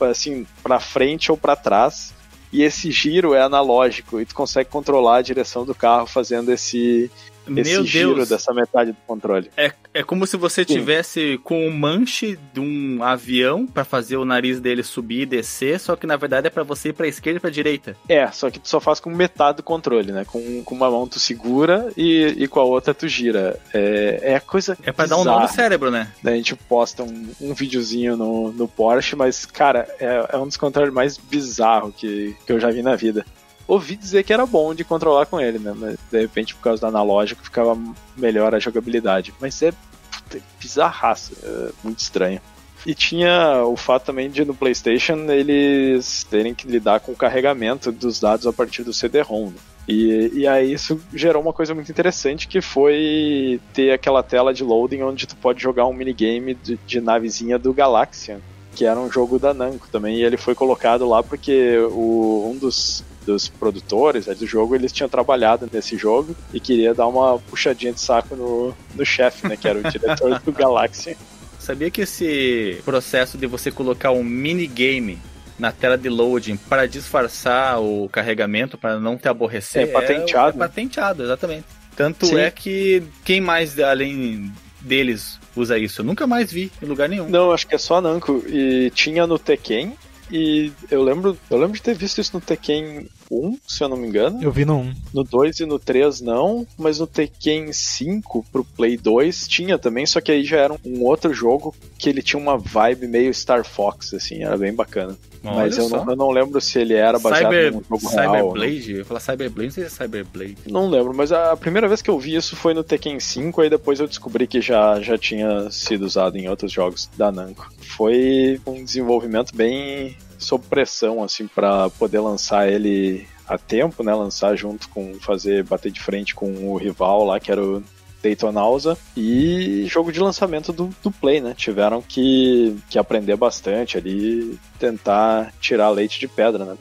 Speaker 3: assim, pra frente ou pra trás. E esse giro é analógico e tu consegue controlar a direção do carro fazendo esse, esse
Speaker 1: Meu
Speaker 3: giro
Speaker 1: Deus.
Speaker 3: dessa metade do controle.
Speaker 1: É, é como se você tivesse com o manche de um avião pra fazer o nariz dele subir e descer, só que na verdade é pra você ir pra esquerda e pra direita.
Speaker 3: É, só que tu só faz com metade do controle, né? Com, com uma mão tu segura e, e com a outra tu gira. É, é coisa.
Speaker 1: É pra dar um nó no cérebro, né?
Speaker 3: A gente posta um, um videozinho no, no Porsche, mas, cara, é, é um dos controles mais bizarros que, que eu já vi na vida. Ouvi dizer que era bom de controlar com ele, né? Mas de repente, por causa do analógico, ficava melhor a jogabilidade. Mas é puta, bizarraço, é muito estranho. E tinha o fato também de no PlayStation eles terem que lidar com o carregamento dos dados a partir do CD-ROM. né? E, e aí isso gerou uma coisa muito interessante que foi ter aquela tela de loading onde tu pode jogar um minigame de, de navezinha do Galaxian, que era um jogo da Namco também, e ele foi colocado lá porque o, um dos, dos produtores né, do jogo, eles tinham trabalhado nesse jogo e queria dar uma puxadinha de saco no, no chefe, né, que era o [laughs] diretor do Galaxian.
Speaker 1: Sabia que esse processo de você colocar um minigame na tela de loading para disfarçar o carregamento, para não te aborrecer,
Speaker 3: É patenteado.
Speaker 1: É, patenteado, exatamente. Tanto
Speaker 3: Sim.
Speaker 1: é que quem mais além deles usa isso? Eu nunca mais vi em lugar nenhum.
Speaker 3: Não, acho que é só a Namco. E tinha no Tekken. E eu lembro, eu lembro de ter visto isso no Tekken 1, se eu não me engano.
Speaker 2: Eu vi no 1.
Speaker 3: No 2 e no 3 não, mas no Tekken 5 pro Play 2 tinha também, só que aí já era um outro jogo que ele tinha uma vibe meio Star Fox, assim, era bem bacana.
Speaker 1: Olha
Speaker 3: mas eu não, eu não lembro se ele era baseado
Speaker 1: Cyber,
Speaker 3: num jogo real. ou não.
Speaker 1: Cyberblade? Eu ia falar Cyberblade, não sei se é Cyberblade.
Speaker 3: Não lembro, mas a primeira vez que eu vi isso foi no Tekken 5, aí depois eu descobri que já, já tinha sido usado em outros jogos da Namco. Foi um desenvolvimento bem sob pressão, assim, para poder lançar ele a tempo, né? Lançar junto com fazer bater de frente com o rival lá, que era o Daytonausa e jogo de lançamento do, do Play, né? Tiveram que, que aprender bastante ali, tentar tirar leite de pedra, né?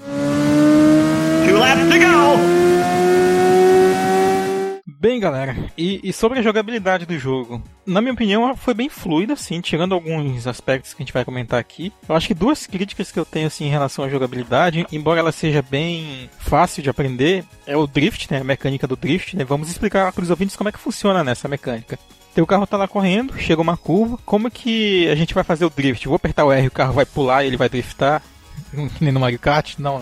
Speaker 8: Two laps to go.
Speaker 2: Bem, galera, e, e sobre a jogabilidade do jogo, na minha opinião, ela foi bem fluida, assim, tirando alguns aspectos que a gente vai comentar aqui. Eu acho que duas críticas que eu tenho, assim, em relação à jogabilidade, embora ela seja bem fácil de aprender, é o drift, né, a mecânica do drift, né. Vamos explicar para os ouvintes como é que funciona nessa mecânica. Teu carro tá lá correndo, chega uma curva, como que a gente vai fazer o drift? Vou apertar o R, o carro vai pular e ele vai driftar? Que [laughs] nem no Mario Kart? Não?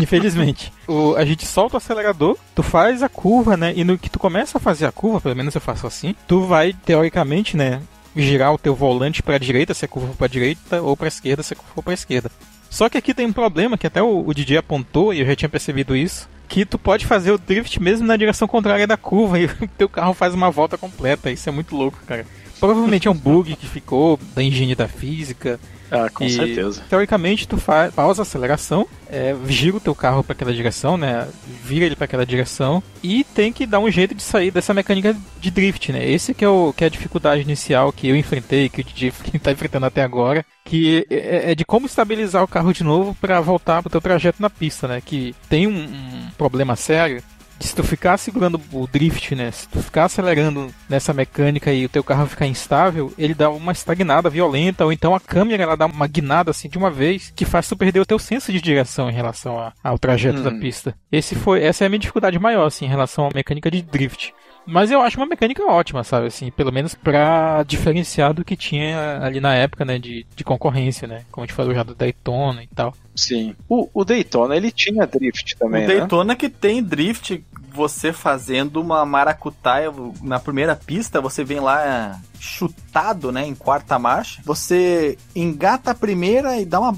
Speaker 2: Infelizmente. O, a gente solta o acelerador, tu faz a curva, né? E no que tu começa a fazer a curva, pelo menos eu faço assim, tu vai, teoricamente, né? Girar o teu volante pra direita, se a curva for pra direita, ou pra esquerda, se a curva for pra esquerda. Só que aqui tem um problema, que até o, o DJ apontou, e eu já tinha percebido isso, que tu pode fazer o drift mesmo na direção contrária da curva, [laughs] e o teu carro faz uma volta completa. Isso é muito louco, cara. Provavelmente é um bug que ficou da engenharia da física.
Speaker 3: Ah, com
Speaker 2: E,
Speaker 3: certeza.
Speaker 2: Teoricamente, tu faz, pausa a aceleração, é, gira o teu carro para aquela direção, né? Vira ele para aquela direção e tem que dar um jeito de sair dessa mecânica de drift, né? Esse que é, o, que é a dificuldade inicial que eu enfrentei, que o DJ [laughs] tá enfrentando até agora, que é, é de como estabilizar o carro de novo para voltar pro teu trajeto na pista, né? Que tem um, um problema sério se tu ficar segurando o drift, né? Se tu ficar acelerando nessa mecânica e o teu carro ficar instável, ele dá uma estagnada violenta, ou então a câmera ela dá uma guinada assim de uma vez, que faz tu perder o teu senso de direção em relação a- ao trajeto da pista. Esse foi, essa é a minha dificuldade maior, assim, em relação à mecânica de drift. Mas eu acho uma mecânica ótima, sabe? Assim, pelo menos pra diferenciar do que tinha ali na época, né? De, de concorrência, né? Como a gente falou já do Daytona e tal.
Speaker 3: Sim. O, o Daytona, ele tinha drift também,
Speaker 1: o
Speaker 3: né?
Speaker 1: Daytona que tem drift, você fazendo uma maracutaia na primeira pista, você vem lá chutado, né, em quarta marcha, você engata a primeira e dá uma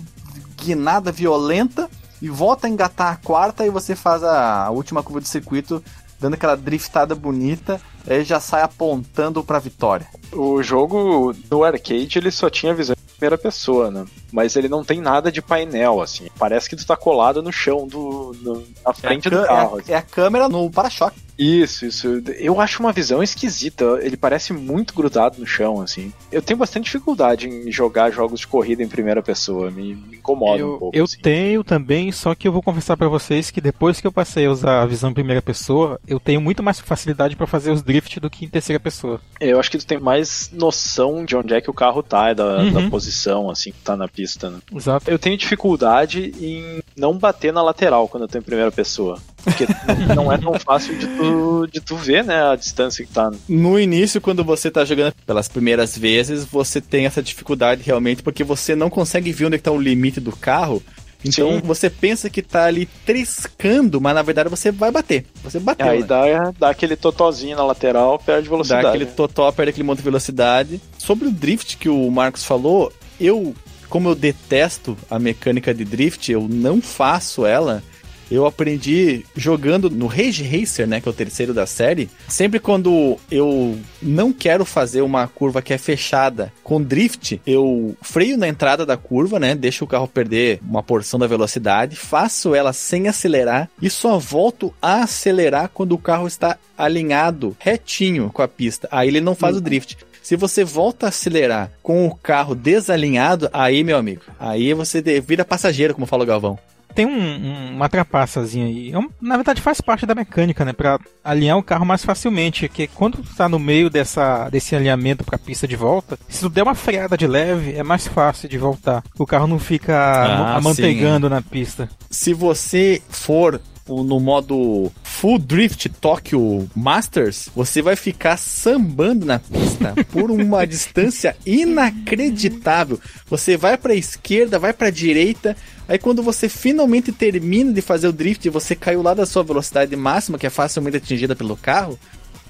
Speaker 1: guinada violenta e volta a engatar a quarta e você faz a última curva de circuito dando aquela driftada bonita, aí já sai apontando pra vitória.
Speaker 3: O jogo no arcade, ele só tinha visão em primeira pessoa, né? Mas ele não tem nada de painel, assim. Parece que tu tá colado no chão, do, no- na frente
Speaker 1: é,
Speaker 3: do carro.
Speaker 1: é a- é a câmera no para-choque.
Speaker 3: Isso, isso. Eu acho uma visão esquisita. Ele parece muito grudado no chão, assim. Eu tenho bastante dificuldade em jogar jogos de corrida em primeira pessoa. Me, me incomoda um
Speaker 2: Eu,
Speaker 3: pouco.
Speaker 2: eu
Speaker 3: assim.
Speaker 2: tenho também, só que eu vou confessar pra vocês que depois que eu passei a usar a visão em primeira pessoa, eu tenho muito mais facilidade pra fazer os drift do que em terceira pessoa.
Speaker 3: Eu acho que tu tem mais noção de onde é que o carro tá, e da,
Speaker 2: Uhum.
Speaker 3: da posição, assim, que tá na pista, né?
Speaker 2: Exato.
Speaker 3: Eu tenho dificuldade em não bater na lateral quando eu tô em primeira pessoa. Porque [laughs] não- é tão fácil de tu, de tu ver, né, a distância que tá.
Speaker 1: No início, quando você tá jogando pelas primeiras vezes, você tem essa dificuldade realmente, porque você não consegue ver onde é que tá o limite do carro. Então
Speaker 3: Sim.
Speaker 1: você pensa que tá ali triscando, mas na verdade você vai bater. Você bateu.
Speaker 3: Aí
Speaker 1: né?
Speaker 3: dá, dá aquele totozinho na lateral, perde
Speaker 1: Dá
Speaker 3: velocidade.
Speaker 1: aquele totó, perde aquele monte de velocidade. Sobre o drift que o Marcos falou, eu, como eu detesto a mecânica de drift, eu não faço ela. Eu aprendi jogando no Rage Racer, né, que é o terceiro da série. Sempre quando eu não quero fazer uma curva que é fechada com drift, eu freio na entrada da curva, né, deixo o carro perder uma porção da velocidade, faço ela sem acelerar e só volto a acelerar quando o carro está alinhado retinho com a pista. Aí ele não faz o drift. Se você volta a acelerar com o carro desalinhado, aí, meu amigo, aí você vira passageiro, como fala o Galvão.
Speaker 2: Tem um, um- uma trapaçazinha aí. É um- na verdade, faz parte da mecânica, né? Pra alinhar o carro mais facilmente. Que quando tu tá no meio dessa, desse alinhamento pra pista de volta, se tu der uma freada de leve, é mais fácil de voltar. O carro não fica
Speaker 1: Ah,
Speaker 2: amanteigando na pista.
Speaker 1: Se você for no modo Full Drift Tokyo Masters, você vai ficar sambando na pista [laughs] por uma distância inacreditável. Você vai para esquerda, vai para direita, aí quando você finalmente termina de fazer o drift, você caiu lá da sua velocidade máxima, que é facilmente atingida pelo carro,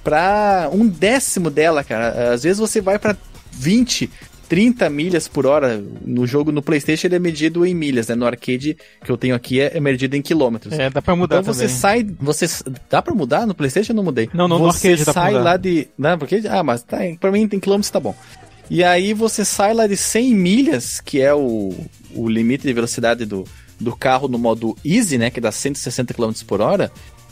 Speaker 1: para um décimo dela, cara. Às vezes você vai para 20, 30 milhas por hora. No jogo no PlayStation ele é medido em milhas, né? No arcade que eu tenho aqui é, é medido em quilômetros.
Speaker 2: É, dá pra mudar
Speaker 1: Então você
Speaker 2: também.
Speaker 1: sai, você dá pra mudar no PlayStation? Eu não mudei.
Speaker 2: Não, no- no
Speaker 1: você
Speaker 2: arcade dá pra
Speaker 1: sai
Speaker 2: mudar.
Speaker 1: lá de, não, porque ah, mas tá, para mim tem quilômetros tá bom. E aí você sai lá de 100 milhas, que é o, o limite de velocidade do, do carro no modo easy, né, que dá 160 km por hora.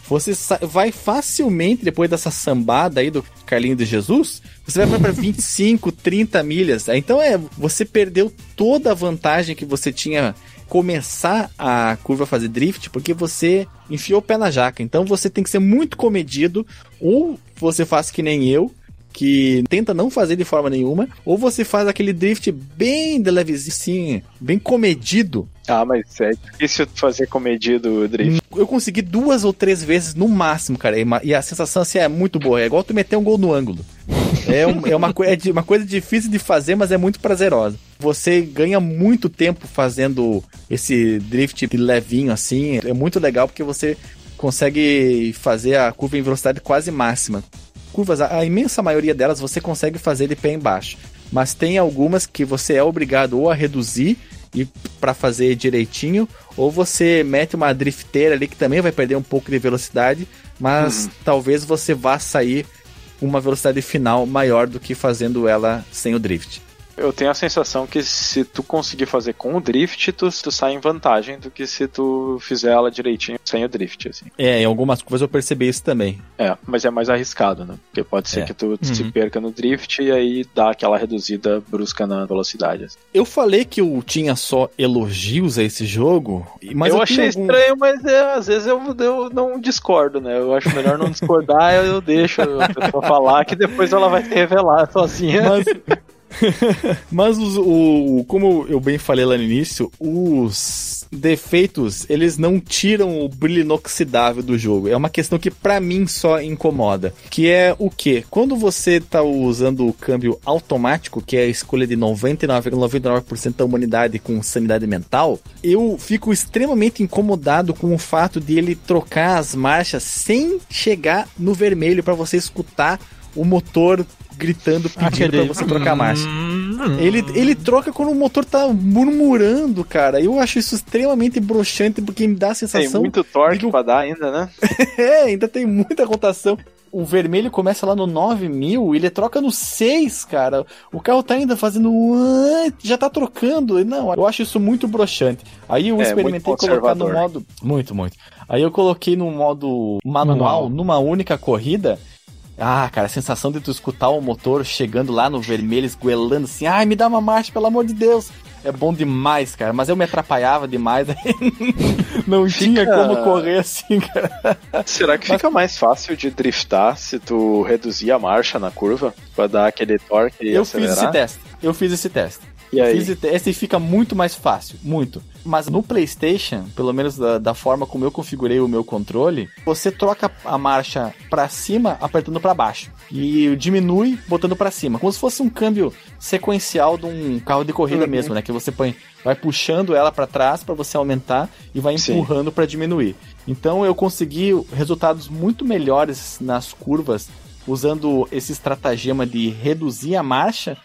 Speaker 1: Você vai facilmente depois dessa sambada aí do Carlinho de Jesus, você vai para 25, 30 milhas. Então é, você perdeu toda a vantagem que você tinha começar a curva a fazer drift, porque você enfiou o pé na jaca. Então você tem que ser muito comedido, ou você faz que nem eu, que tenta não fazer de forma nenhuma, ou você faz aquele drift bem de levezinho, bem comedido.
Speaker 3: Ah, mas é difícil fazer comedido o drift.
Speaker 1: Eu consegui duas ou três vezes no máximo, cara, e a sensação assim é muito boa. É igual tu meter um gol no ângulo. É, um- é uma, é uma coisa difícil de fazer, mas é muito prazerosa. Você ganha muito tempo fazendo esse drift levinho assim. É muito legal porque você consegue fazer a curva em velocidade quase máxima. Curvas, a imensa maioria delas você consegue fazer de pé embaixo. Mas tem algumas que você é obrigado ou a reduzir e para fazer direitinho, ou você mete uma drifteira ali que também vai perder um pouco de velocidade, mas talvez você vá sair uma velocidade final maior do que fazendo ela sem o drift.
Speaker 3: Eu tenho a sensação que se tu conseguir fazer com o drift, tu, tu sai em vantagem do que se tu fizer ela direitinho sem o drift, assim.
Speaker 1: É, em algumas curvas eu percebi isso também.
Speaker 3: É, mas é mais arriscado, né? Porque pode ser
Speaker 1: É.
Speaker 3: que tu se perca no drift e aí dá aquela reduzida brusca na velocidade. assim.
Speaker 1: Eu falei que eu tinha só elogios a esse jogo, mas
Speaker 3: eu,
Speaker 1: eu,
Speaker 3: achei
Speaker 1: algum-
Speaker 3: estranho, mas é, às vezes eu, eu não discordo, né? Eu acho melhor não discordar, eu, [laughs] eu deixo a pessoa falar que depois ela vai se revelar sozinha.
Speaker 1: Mas, [laughs] mas os- o, como eu bem falei lá no início, os defeitos, eles não tiram o brilho inoxidável do jogo. É uma questão que pra mim só incomoda. Que é o quê? Quando você tá usando o câmbio automático, que é a escolha de 99,99% da humanidade com sanidade mental, eu fico extremamente incomodado com o fato de ele trocar as marchas sem chegar no vermelho pra você escutar o motor gritando pedindo
Speaker 2: Aquele-
Speaker 1: pra você trocar a marcha.
Speaker 2: Hum,
Speaker 1: Ele, ele troca quando o motor tá murmurando, cara. Eu acho isso extremamente broxante porque me dá a
Speaker 3: Tem
Speaker 1: sensação.
Speaker 3: muito torque
Speaker 1: que
Speaker 3: pra dar ainda, né? [laughs]
Speaker 1: É, ainda tem muita rotação. O vermelho começa lá no 9000 e ele troca no 6, cara. O carro tá ainda fazendo. Já tá trocando. Não, eu acho isso muito broxante. Aí eu
Speaker 3: É,
Speaker 1: experimentei colocar no modo. Muito, muito. Aí eu coloquei no modo manual,
Speaker 2: Manual.
Speaker 1: numa única corrida. Ah, cara, a sensação de tu escutar o motor chegando lá no vermelho, esgoelando assim, ai, me dá uma marcha, pelo amor de Deus. É bom demais, cara, mas eu me atrapalhava demais, [laughs] não tinha
Speaker 3: Fica-
Speaker 1: como correr assim, cara.
Speaker 3: Será que fica mais fácil de driftar se tu reduzir a marcha na curva pra dar aquele torque e
Speaker 1: Eu fiz
Speaker 3: acelerar?
Speaker 1: esse teste, eu fiz esse teste.
Speaker 3: E aí?
Speaker 1: Fiz esse teste e fica muito mais fácil, muito. Mas no PlayStation, pelo menos da, da forma como eu configurei o meu controle, você troca a marcha pra cima apertando pra baixo e diminui botando pra cima, como se fosse um câmbio sequencial de um carro de corrida
Speaker 3: Uhum.
Speaker 1: mesmo, né? Que você põe, vai puxando ela pra trás pra você aumentar e vai empurrando pra diminuir. Então eu consegui resultados muito melhores nas curvas usando esse estratagema de reduzir a marcha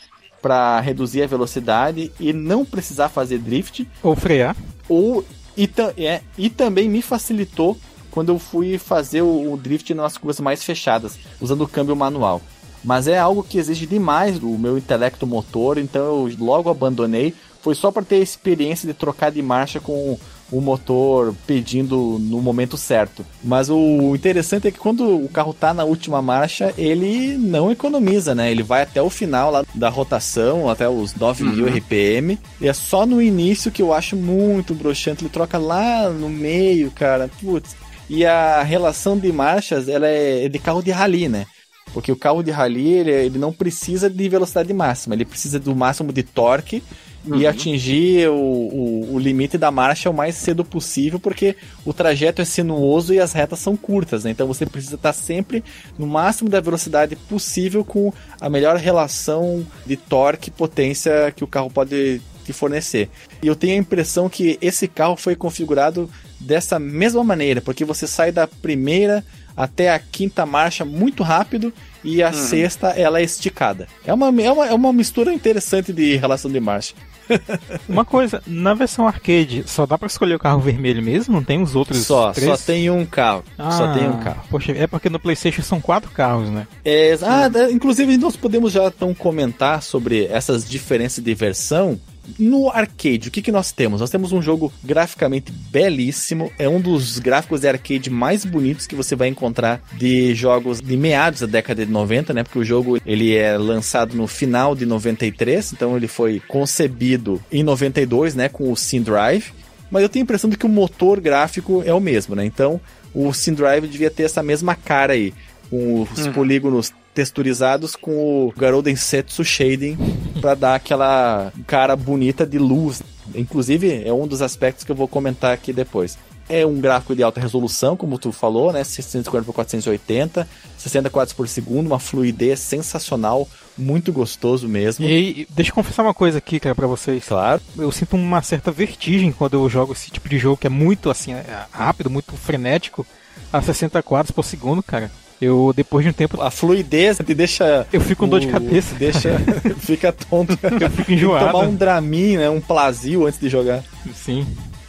Speaker 1: para reduzir a velocidade e não precisar fazer drift.
Speaker 2: Ou frear.
Speaker 1: ou e, é, e também me facilitou quando eu fui fazer o, o drift nas curvas mais fechadas usando o câmbio manual. Mas é algo que exige demais do meu intelecto motor então eu logo abandonei. Foi só para ter a experiência de trocar de marcha com o motor pedindo no momento certo. Mas o interessante é que quando o carro tá na última marcha, ele não economiza, né? Ele vai até o final lá da rotação, até os 9000 RPM. E é só no início que eu acho muito broxante. Ele troca lá no meio, cara. Putz. E a relação de marchas, ela é de carro de rally, né? Porque o carro de rally, ele, ele não precisa de velocidade máxima, ele precisa do máximo de torque e atingir o, o, o limite da marcha o mais cedo possível, porque o trajeto é sinuoso e as retas são curtas, né? Então você precisa estar sempre no máximo da velocidade possível com a melhor relação de torque e potência que o carro pode te fornecer. E eu tenho a impressão que esse carro foi configurado dessa mesma maneira, porque você sai da primeira até a quinta marcha muito rápido e a sexta ela é esticada. É uma, é, uma, é uma mistura interessante de relação de marcha. [laughs]
Speaker 2: Uma coisa, na versão arcade, só dá pra escolher o carro vermelho mesmo? Não tem os outros
Speaker 1: Só,
Speaker 2: três?
Speaker 1: só tem um carro. só
Speaker 2: Ah,
Speaker 1: tem um carro.
Speaker 2: Poxa, é porque no PlayStation são quatro carros, né?
Speaker 1: É, ah, inclusive nós podemos já então comentar sobre essas diferenças de versão. No arcade, o que, que nós temos? Nós temos um jogo graficamente belíssimo. É um dos gráficos de arcade mais bonitos que você vai encontrar de jogos de meados da década de 90, né? Porque o jogo ele é lançado no final de 93, então ele foi concebido em 92, né? Com o Sim Drive. Mas eu tenho a impressão de que o motor gráfico é o mesmo, né? Então o Sim Drive devia ter essa mesma cara aí com os polígonos texturizados com o Garoden Setsu Shading para dar aquela cara bonita de luz. Inclusive, é um dos aspectos que eu vou comentar aqui depois. É um gráfico de alta resolução, como tu falou, né? 640 por 480, 60 quadros por segundo, uma fluidez sensacional, muito gostoso mesmo.
Speaker 2: E, e deixa eu confessar uma coisa aqui, cara, pra vocês.
Speaker 1: Claro.
Speaker 2: Eu sinto uma certa vertigem quando eu jogo esse tipo de jogo que é muito assim, é, rápido, muito frenético, a 60 quadros por segundo, cara. Eu, depois de um tempo,
Speaker 1: A fluidez te deixa.
Speaker 2: Eu fico com dor de cabeça.
Speaker 1: Deixa. [laughs] fica tonto.
Speaker 2: eu fico enjoado.
Speaker 1: tomar um Dramin, né? Um Plazio antes de jogar.
Speaker 2: Sim.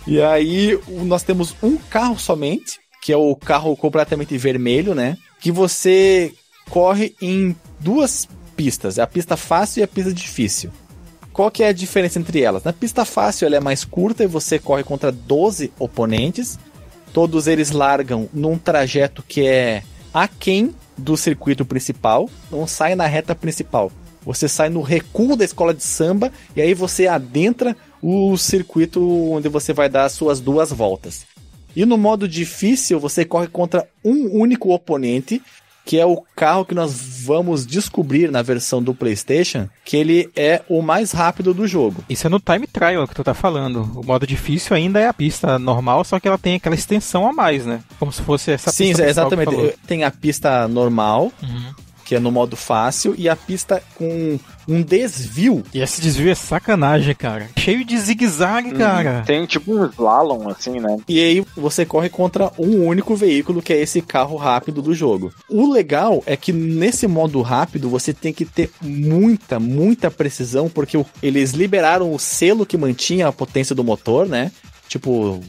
Speaker 1: E aí nós temos um carro somente, que é o carro completamente vermelho, né? Que você corre em duas pistas, a pista fácil e a pista difícil. Qual que é a diferença entre elas? Na pista fácil ela é mais curta e você corre contra 12 oponentes. Todos eles largam num trajeto que é aquém do circuito principal, não sai na reta principal. Você sai no recuo da escola de samba e aí você adentra o circuito onde você vai dar as suas duas voltas. E no modo difícil, você corre contra um único oponente, que é o carro que nós vamos descobrir na versão do PlayStation, que ele é o mais rápido do jogo.
Speaker 2: Isso é no time trial que tu tá falando. O modo difícil ainda é a pista normal, só que ela tem aquela extensão a mais, né? Como se fosse essa
Speaker 1: Sim,
Speaker 2: pista principal que
Speaker 1: exatamente. Tem a pista normal,
Speaker 2: Uhum.
Speaker 1: Que é no modo fácil, e a pista com um desvio.
Speaker 2: E esse desvio é sacanagem, cara. Cheio de zigue-zague, cara.
Speaker 3: Tem tipo um slalom, assim, né?
Speaker 1: E aí você corre contra um único veículo, que é esse carro rápido do jogo. O legal é que nesse modo rápido você tem que ter muita, muita precisão, porque eles liberaram o selo que mantinha a potência do motor, né? Tipo,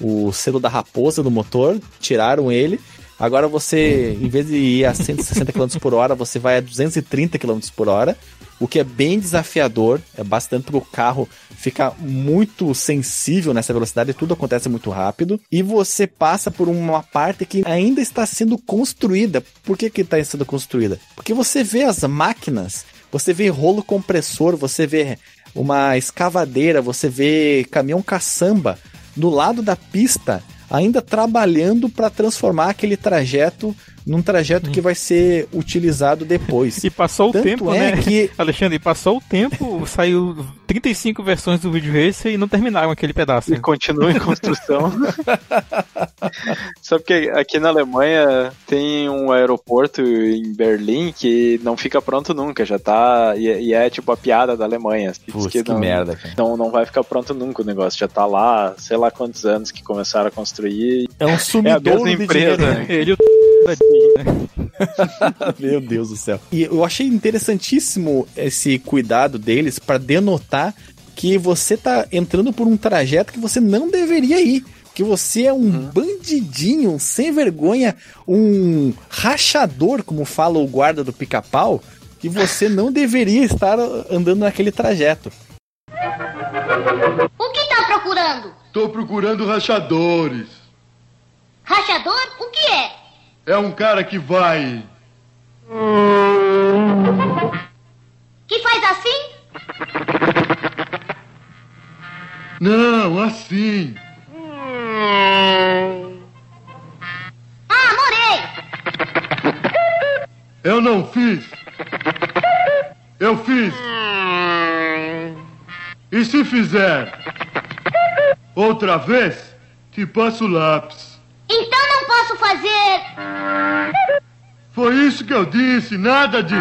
Speaker 1: o selo da raposa do motor, tiraram ele. Agora você, em vez de ir a 160 km por hora, você vai a 230 km por hora, o que é bem desafiador, é bastante porque o carro fica muito sensível nessa velocidade, tudo acontece muito rápido, e você passa por uma parte que ainda está sendo construída. Por que que está sendo construída? Porque você vê as máquinas, você vê rolo compressor, você vê uma escavadeira, você vê caminhão caçamba no lado da pista, ainda trabalhando para transformar aquele trajeto num trajeto que vai ser utilizado depois.
Speaker 2: E passou o
Speaker 1: Tanto
Speaker 2: tempo,
Speaker 1: é
Speaker 2: né?
Speaker 1: que [laughs]
Speaker 2: Alexandre, passou o tempo, saiu 35 versões do Video Racer e não terminaram aquele pedaço.
Speaker 3: E continua em construção. [laughs] Sabe que aqui na Alemanha tem um aeroporto em Berlim que não fica pronto nunca, já tá. E, e é tipo a piada da Alemanha. Diz
Speaker 1: Putz, que
Speaker 3: não,
Speaker 1: merda, cara.
Speaker 3: Não, não vai ficar pronto nunca o negócio. Já tá lá, sei lá quantos anos que começaram a construir.
Speaker 1: É um
Speaker 3: É a
Speaker 1: sumidouro
Speaker 3: mesma
Speaker 1: de
Speaker 3: empresa.
Speaker 1: dinheiro,
Speaker 3: né?
Speaker 2: Ele e o [laughs] [laughs]
Speaker 1: Meu Deus do céu. E eu achei interessantíssimo esse cuidado deles para denotar que você tá entrando por um trajeto que você não deveria ir. Que você é um bandidinho, um sem vergonha, um rachador, como fala o guarda do pica-pau, que você não deveria estar andando naquele trajeto.
Speaker 9: O que tá procurando?
Speaker 10: Tô procurando rachadores.
Speaker 9: Rachador? O que é?
Speaker 10: É um cara que vai.
Speaker 9: Que faz assim?
Speaker 10: Não, assim.
Speaker 9: Ah, morei!
Speaker 10: Eu não fiz. Eu fiz. E se fizer outra vez, te passo o lápis.
Speaker 9: Então não posso fazer.
Speaker 10: Foi isso que eu disse, nada de.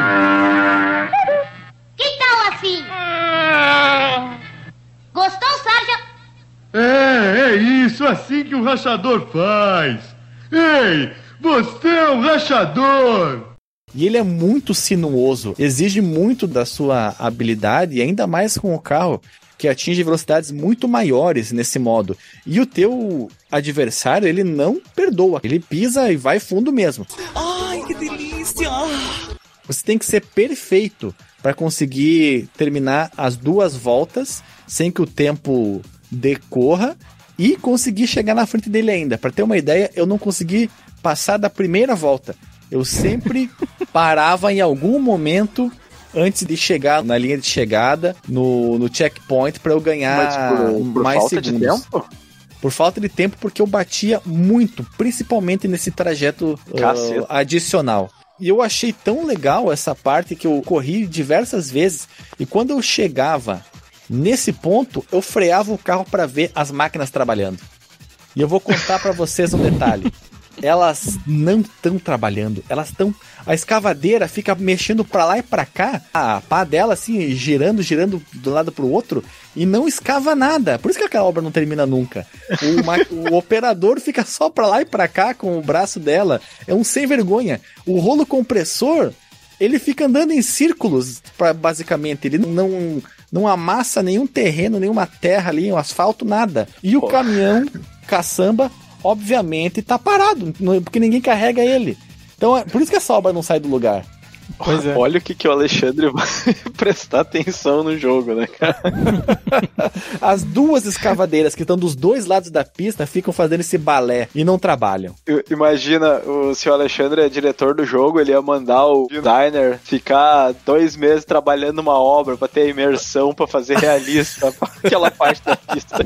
Speaker 9: Que tal assim? Gostou, Sarja?
Speaker 10: É, é isso, assim que o rachador faz. Ei, você é um rachador.
Speaker 1: E ele é muito sinuoso, exige muito da sua habilidade, e ainda mais com o carro que atinge velocidades muito maiores nesse modo. E o teu adversário, ele não perdoa, ele pisa e vai fundo mesmo.
Speaker 11: Ai, que delícia!
Speaker 1: Você tem que ser perfeito para conseguir terminar as duas voltas sem que o tempo decorra e conseguir chegar na frente dele ainda. Para ter uma ideia, eu não consegui passar da primeira volta. Eu sempre [laughs] parava em algum momento antes de chegar na linha de chegada, no, no checkpoint, para eu ganhar
Speaker 3: por, por
Speaker 1: mais
Speaker 3: falta
Speaker 1: segundos.
Speaker 3: de tempo?
Speaker 1: Por falta de tempo, porque eu batia muito, principalmente nesse trajeto uh, adicional. E eu achei tão legal essa parte que eu corri diversas vezes. E quando eu chegava nesse ponto, eu freava o carro para ver as máquinas trabalhando. E eu vou contar para vocês um detalhe. [laughs] Elas não estão trabalhando, elas estão. A escavadeira fica mexendo para lá e para cá, a pá dela assim, girando, girando do lado pro outro, e não escava nada. Por isso que aquela obra não termina nunca. O, ma- [laughs] o operador fica só para lá e para cá com o braço dela. É um sem vergonha. O rolo compressor, ele fica andando em círculos, pra, basicamente. Ele não, não amassa nenhum terreno, nenhuma terra ali, um asfalto, nada. E o caminhão caçamba, obviamente, tá parado, porque ninguém carrega ele. Então, é por isso que a sobra não sai do lugar.
Speaker 2: Pois é.
Speaker 3: Olha o que, que o Alexandre vai [laughs] prestar atenção no jogo, né, cara? [laughs]
Speaker 1: As duas escavadeiras que estão dos dois lados da pista ficam fazendo esse balé e não trabalham.
Speaker 3: Imagina, o, se o Alexandre é diretor do jogo, ele ia mandar o designer ficar dois meses trabalhando numa obra pra ter a imersão, pra fazer realista [laughs] aquela parte da pista.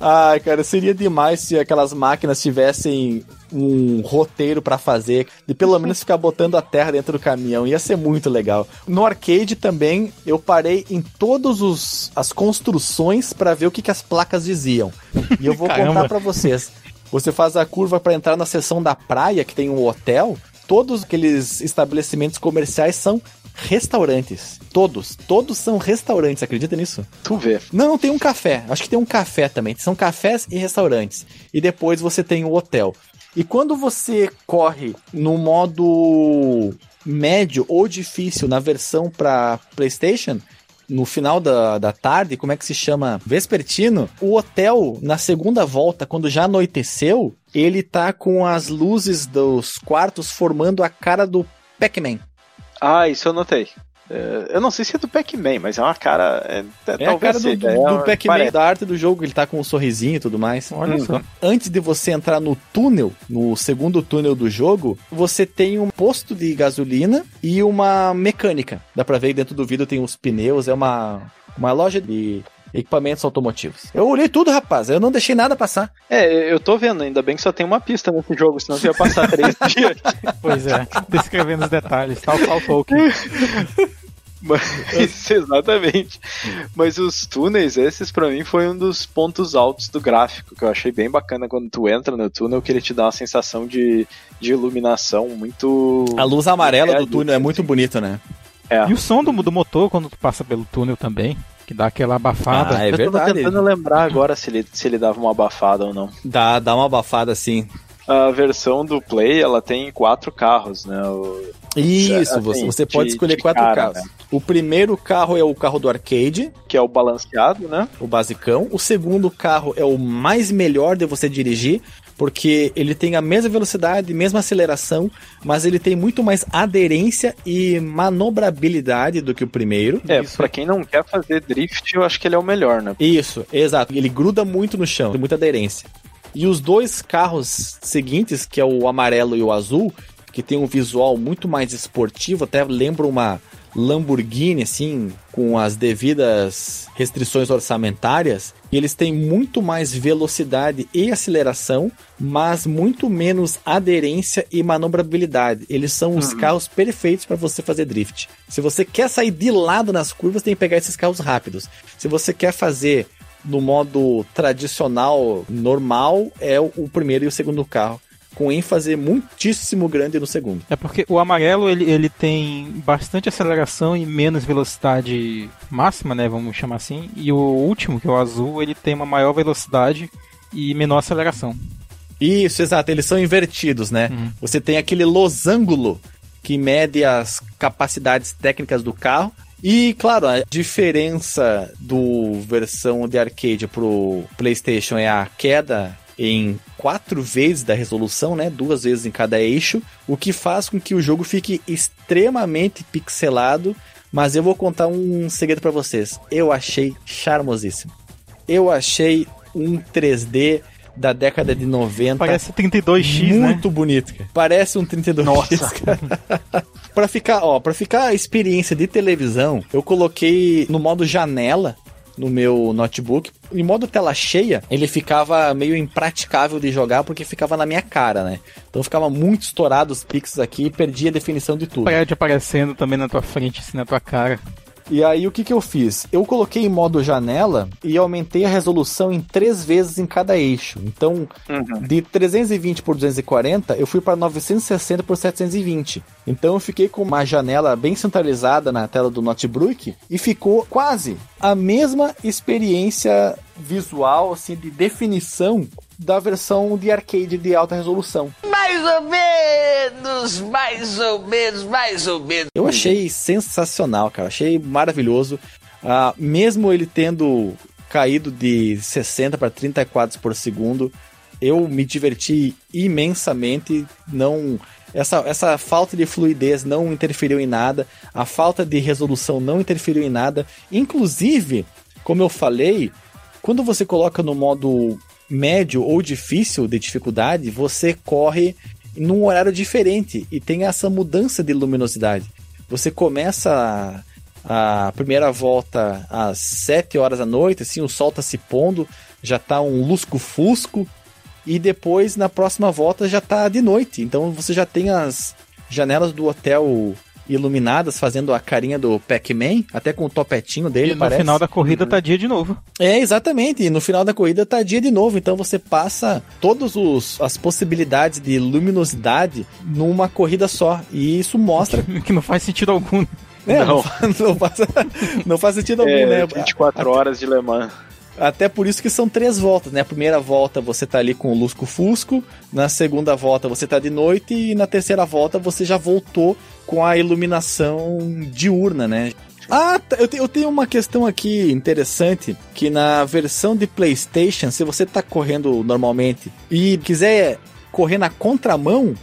Speaker 1: Ai, cara, seria demais se aquelas máquinas tivessem um roteiro pra fazer, de pelo menos ficar botando a terra dentro do caminhão. Ia ser muito legal. No arcade também, eu parei em todas os- as construções pra ver o que, que as placas diziam. E eu vou [laughs]
Speaker 2: Caramba.
Speaker 1: contar pra vocês. Você faz a curva pra entrar na seção da praia, que tem um hotel. Todos aqueles estabelecimentos comerciais são restaurantes. Todos. Todos são restaurantes. Acredita nisso?
Speaker 3: Tu vê.
Speaker 1: Não, não tem um café. Acho que tem um café também. São cafés e restaurantes. E depois você tem o hotel. E quando você corre no modo médio ou difícil na versão para PlayStation, no final da, da tarde, como é que se chama? Vespertino, o hotel, na segunda volta, quando já anoiteceu, ele tá com as luzes dos quartos formando a cara do Pac-Man.
Speaker 3: Ah, isso eu notei. É, eu não sei se é do Pac-Man, mas é uma cara. É,
Speaker 1: É a cara do, do,
Speaker 3: é
Speaker 1: do
Speaker 3: uma-
Speaker 1: Pac-Man, da arte do jogo, ele tá com um sorrisinho e tudo mais.
Speaker 2: Olha só.
Speaker 1: Antes de você entrar no túnel, no segundo túnel do jogo, você tem um posto de gasolina e uma mecânica. Dá pra ver dentro do vidro tem os pneus, é uma, uma loja de equipamentos automotivos. Eu olhei tudo, rapaz, eu não deixei nada passar.
Speaker 3: É, eu tô vendo, ainda bem que só tem uma pista nesse jogo, senão você ia passar três [laughs] dias.
Speaker 2: Pois é. Descrevendo os detalhes. Tal qual Tolkien. [laughs]
Speaker 3: Mas, [laughs] exatamente. Mas os túneis, esses pra mim foi um dos pontos altos do gráfico, que eu achei bem bacana quando tu entra no túnel, que ele te dá uma sensação de, de iluminação muito.
Speaker 1: A luz amarela do
Speaker 3: realista,
Speaker 1: túnel é muito bonito, né?
Speaker 3: É.
Speaker 2: E o som do, do motor quando tu passa pelo túnel também, que dá aquela abafada.
Speaker 1: Ah, é
Speaker 3: eu tava
Speaker 1: verdade.
Speaker 3: tentando lembrar agora se ele, se ele dava uma abafada ou não.
Speaker 1: Dá, dá uma abafada assim.
Speaker 3: A versão do Play, ela tem quatro carros, né? O-
Speaker 1: Isso,
Speaker 3: Assim,
Speaker 1: você, você
Speaker 3: de-
Speaker 1: pode escolher
Speaker 3: de
Speaker 1: quatro
Speaker 3: cara,
Speaker 1: carros.
Speaker 3: né?
Speaker 1: O primeiro carro é o carro do arcade,
Speaker 3: que é o balanceado, né?
Speaker 1: o basicão. O segundo carro é o mais melhor de você dirigir, porque ele tem a mesma velocidade, mesma aceleração, mas ele tem muito mais aderência e manobrabilidade do que o primeiro.
Speaker 3: É, pra quem não quer fazer drift, eu acho que ele é o melhor, né?
Speaker 1: Isso, exato. Ele gruda muito no chão, tem muita aderência. E os dois carros seguintes, que é o amarelo e o azul, que tem um visual muito mais esportivo, até lembra uma Lamborghini, assim, com as devidas restrições orçamentárias. E eles têm muito mais velocidade e aceleração, mas muito menos aderência e manobrabilidade. Eles são os carros perfeitos para você fazer drift. Se você quer sair de lado nas curvas, tem que pegar esses carros rápidos. Se você quer fazer no modo tradicional, normal, é o primeiro e o segundo carro. Com ênfase muitíssimo grande no segundo.
Speaker 2: É porque o amarelo ele, ele tem bastante aceleração e menos velocidade máxima, né? Vamos chamar assim. E o último, que é o azul, ele tem uma maior velocidade e menor aceleração.
Speaker 1: Isso, exato. Eles são invertidos, né? Você tem aquele losango que mede as capacidades técnicas do carro. E, claro, a diferença do versão de arcade pro PlayStation é a queda em quatro vezes da resolução, né? Duas vezes em cada eixo, o que faz com que o jogo fique extremamente pixelado. Mas eu vou contar um segredo pra vocês. Eu achei charmosíssimo. Eu achei um 3D da década de 90.
Speaker 2: Parece 32X, né?
Speaker 1: muito bonito, cara. Parece um 32X, cara. [laughs] Pra ficar, ó, para ficar a experiência de televisão, eu coloquei no modo janela no meu notebook. Em modo tela cheia, ele ficava meio impraticável de jogar porque ficava na minha cara, né? Então ficava muito estourado os pixels aqui e perdia a definição de tudo.
Speaker 2: Prédio aparecendo também na tua frente, assim, na tua cara.
Speaker 1: E aí o que, que eu fiz? Eu coloquei em modo janela e aumentei a resolução em três vezes em cada eixo. Então, de 320 por 240, eu fui para 960 por 720. Então eu fiquei com uma janela bem centralizada na tela do notebook e ficou quase a mesma experiência visual, assim, de definição da versão de arcade de alta resolução.
Speaker 4: Mais ou menos, mais ou menos, mais ou menos.
Speaker 1: Eu achei sensacional, cara. Achei maravilhoso. Ah, mesmo ele tendo caído de 60 para 30 quadros por segundo, Eu me diverti imensamente, não essa, essa falta de fluidez não interferiu em nada, a falta de resolução não interferiu em nada. Inclusive, como eu falei, quando você coloca no modo médio ou difícil de dificuldade, você corre num horário diferente e tem essa mudança de luminosidade. Você começa a, a primeira volta às 7 horas da noite, assim, o sol tá se pondo, já tá um lusco-fusco, e depois na próxima volta já tá de noite. Então você já tem as janelas do hotel iluminadas, fazendo a carinha do Pac-Man, até com o topetinho dele,
Speaker 2: E no
Speaker 1: parece.
Speaker 2: final da corrida tá dia de novo.
Speaker 1: É, exatamente. E no final da corrida tá dia de novo. Então você passa todas os- as possibilidades de luminosidade numa corrida só. E isso mostra. [laughs]
Speaker 2: que não faz sentido algum.
Speaker 1: É, não.
Speaker 3: Não.
Speaker 1: faz- [laughs] não faz, não faz sentido algum,
Speaker 3: É,
Speaker 1: né?
Speaker 3: 24 horas de Le Mans.
Speaker 1: Até por isso que são três voltas, né? A primeira volta você tá ali com o lusco-fusco, na segunda volta você tá de noite e na terceira volta você já voltou com a iluminação diurna, né? Ah, tá, eu, te- eu tenho uma questão aqui interessante, que na versão de PlayStation, se você tá correndo normalmente e quiser correr na contramão,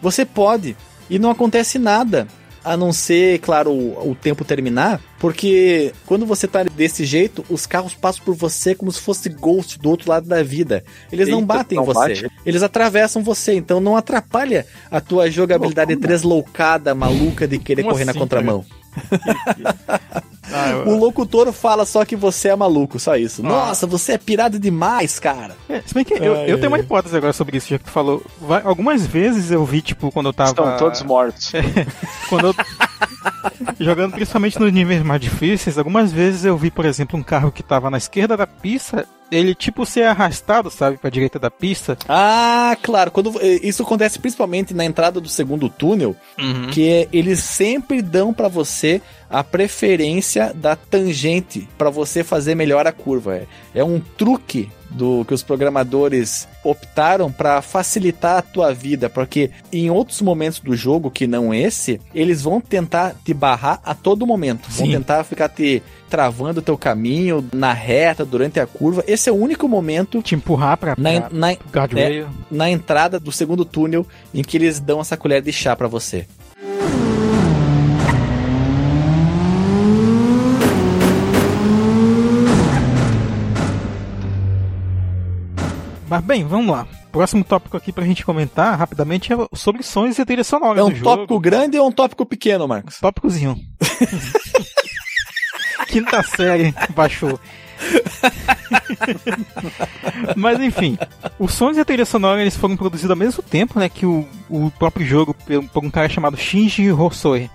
Speaker 1: você pode e não acontece nada. A não ser, claro, o, o tempo terminar, porque quando você tá desse jeito, os carros passam por você como se fosse Ghost do outro lado da vida. Eles não
Speaker 3: Eita,
Speaker 1: batem em
Speaker 3: não
Speaker 1: você,
Speaker 3: bate?
Speaker 1: eles atravessam você, então não atrapalha a tua jogabilidade tresloucada, maluca de querer
Speaker 2: Como
Speaker 1: correr na
Speaker 2: assim,
Speaker 1: contramão. [laughs] [laughs]
Speaker 2: Ah, eu-
Speaker 1: O locutor fala só que você é maluco, só isso. Nossa, você é pirado demais, cara.
Speaker 2: É, se bem que eu,
Speaker 1: Ai,
Speaker 2: eu tenho uma hipótese agora sobre isso, já que tu falou. Vai- algumas vezes eu vi, tipo, quando eu tava.
Speaker 3: Estão todos mortos. [laughs]
Speaker 2: quando eu. [laughs] Jogando principalmente nos níveis mais difíceis, algumas vezes eu vi, por exemplo, um carro que tava na esquerda da pista, ele tipo ser arrastado, sabe, pra direita da pista.
Speaker 1: Ah, claro. Quando eh, isso acontece principalmente na entrada do segundo túnel, que é- eles sempre dão pra você a preferência da tangente pra você fazer melhor a curva. É, é um truque do que os programadores optaram pra facilitar a tua vida, porque em outros momentos do jogo que não esse, eles vão tentar te barrar a todo momento. Vão
Speaker 2: Sim.
Speaker 1: tentar ficar te travando o teu caminho na reta durante a curva. Esse é o único momento
Speaker 2: Te empurrar pra,
Speaker 1: na,
Speaker 2: pra
Speaker 1: na, é, na entrada do segundo túnel em que eles dão essa colher de chá pra você.
Speaker 2: Mas bem, vamos lá. Próximo tópico aqui pra gente comentar rapidamente é sobre sons e trilha sonora
Speaker 1: É um
Speaker 2: do jogo.
Speaker 1: tópico grande ou um tópico pequeno, Marcos?
Speaker 2: Tópicozinho. [laughs] Quinta série baixou. Mas enfim, os sons e a trilha sonora eles foram produzidos ao mesmo tempo né, que o, o próprio jogo por, por um cara chamado Shinji Hosoe,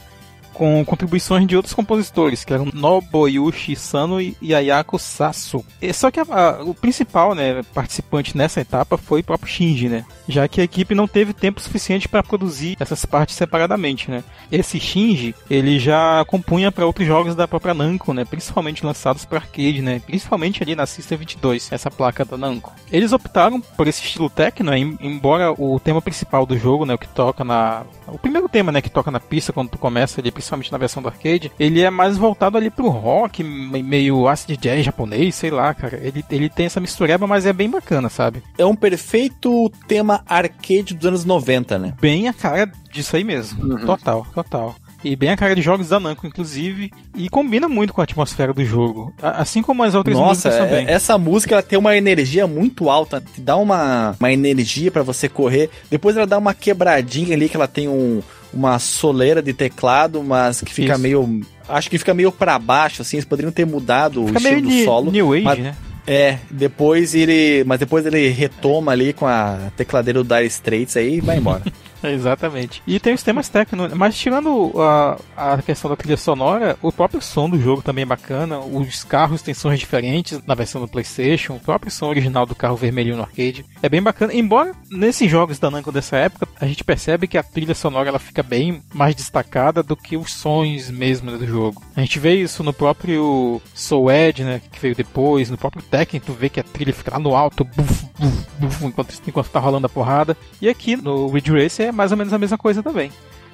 Speaker 2: com contribuições de outros compositores, que eram Nobuyoshi Sano e Ayako Sasu. E Só que a- a- o principal né, participante nessa etapa foi o próprio Shinji, né? Já que a equipe não teve tempo suficiente para produzir essas partes separadamente, né? Esse Shinji, ele já compunha para outros jogos da própria Namco, né? Principalmente lançados para arcade, né? Principalmente ali na System 22, essa placa da Namco. Eles optaram por esse estilo techno, né? em- embora o tema principal do jogo, né, o que toca na o primeiro tema, né, que toca na pista quando tu começa ali, principalmente na versão do arcade, ele é mais voltado ali pro rock, me- meio acid jazz japonês, sei lá, cara. Ele, ele tem essa mistureba, mas é bem bacana, sabe?
Speaker 1: É um perfeito tema arcade dos anos 90, né?
Speaker 2: Bem a cara disso aí mesmo. Total, total. E bem a cara de jogos da Namco, inclusive, e combina muito com a atmosfera do jogo. Assim como as outras
Speaker 1: Nossa,
Speaker 2: músicas também.
Speaker 1: é- essa música ela tem uma energia muito alta, te dá uma, uma energia pra você correr. Depois ela dá uma quebradinha ali que ela tem um, uma soleira de teclado, mas que fica
Speaker 2: Isso.
Speaker 1: meio acho que fica meio pra baixo assim, eles poderiam ter mudado
Speaker 2: Fica
Speaker 1: o estilo
Speaker 2: meio
Speaker 1: do solo.
Speaker 2: New Age,
Speaker 1: mas-
Speaker 2: né?
Speaker 1: É, depois ele, mas depois ele retoma ali com a tecladeira do Dire Straits aí e vai embora. [laughs] [laughs]
Speaker 2: Exatamente. E tem os temas técnicos, mas tirando a, a questão da trilha sonora, o próprio som do jogo também é bacana. Os carros têm sons diferentes na versão do PlayStation, o próprio som original do carro vermelhinho no arcade é bem bacana. Embora nesses jogos da Namco dessa época, a gente percebe que a trilha sonora ela fica bem mais destacada do que os sons mesmo do jogo. A gente vê isso no próprio Soul Edge, né, que veio depois, no próprio Tekken, tu vê que a trilha fica lá no alto, buf, buf, buf, enquanto, enquanto tá rolando a porrada. E aqui no Ridge Racer é mais ou menos a mesma coisa também.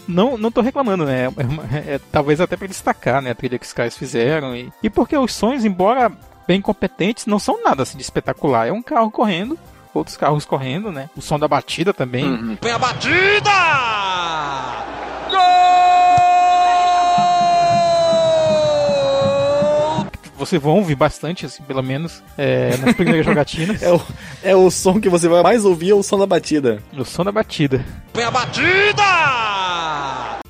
Speaker 2: Não, não tô reclamando, né? É uma- é- talvez até para destacar né, a trilha que os caras fizeram. E, e porque os sons, embora bem competentes, não são nada assim, de espetacular. É um carro correndo, outros carros correndo, né? O som da batida também.
Speaker 3: Uhum.
Speaker 11: Vem a batida!
Speaker 2: Você vai ouvir bastante, assim, pelo menos, é, nas primeiras [laughs] jogatinas.
Speaker 1: É o, é o som que você vai mais ouvir, é o som da batida.
Speaker 2: O som da batida.
Speaker 11: Vem a batida!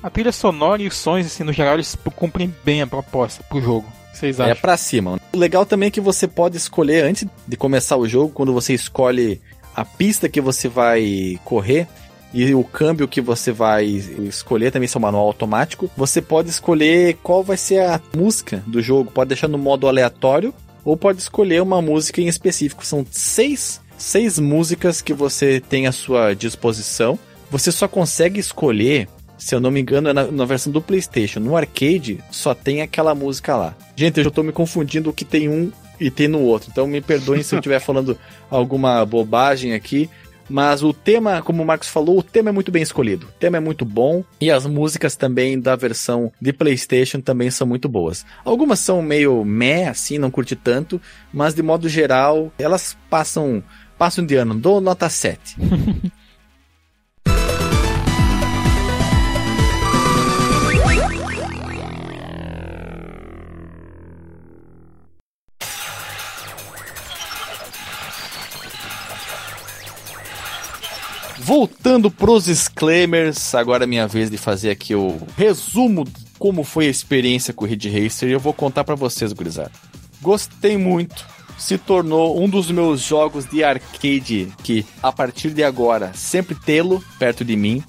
Speaker 2: A trilha sonora e os sons, assim, no geral, eles cumprem bem a proposta pro jogo. Vocês acham?
Speaker 1: É pra cima. O legal também é que você pode escolher, antes de começar o jogo, quando você escolhe a pista que você vai correr, e o câmbio que você vai escolher também seu manual automático, você pode escolher qual vai ser a música do jogo. Pode deixar no modo aleatório ou pode escolher uma música em específico. São seis, seis músicas que você tem à sua disposição. Você só consegue escolher, se eu não me engano, é na, na versão do PlayStation. No arcade só tem aquela música lá. Gente, eu já tô me confundindo o que tem um e tem no outro. Então me perdoem se eu [laughs] estiver falando alguma bobagem aqui. Mas o tema, como o Marcos falou, o tema é muito bem escolhido. O tema é muito bom e as músicas também da versão de PlayStation também são muito boas. Algumas são meio meh, assim, não curti tanto, mas de modo geral, elas passam passam de ano. Dou nota 7. [laughs] Voltando pros disclaimers, agora é minha vez de fazer aqui o resumo de como foi a experiência com o Ridge Racer e eu vou contar para vocês, gurizada. Gostei muito, se tornou um dos meus jogos de arcade que, a partir de agora, sempre tê-lo perto de mim.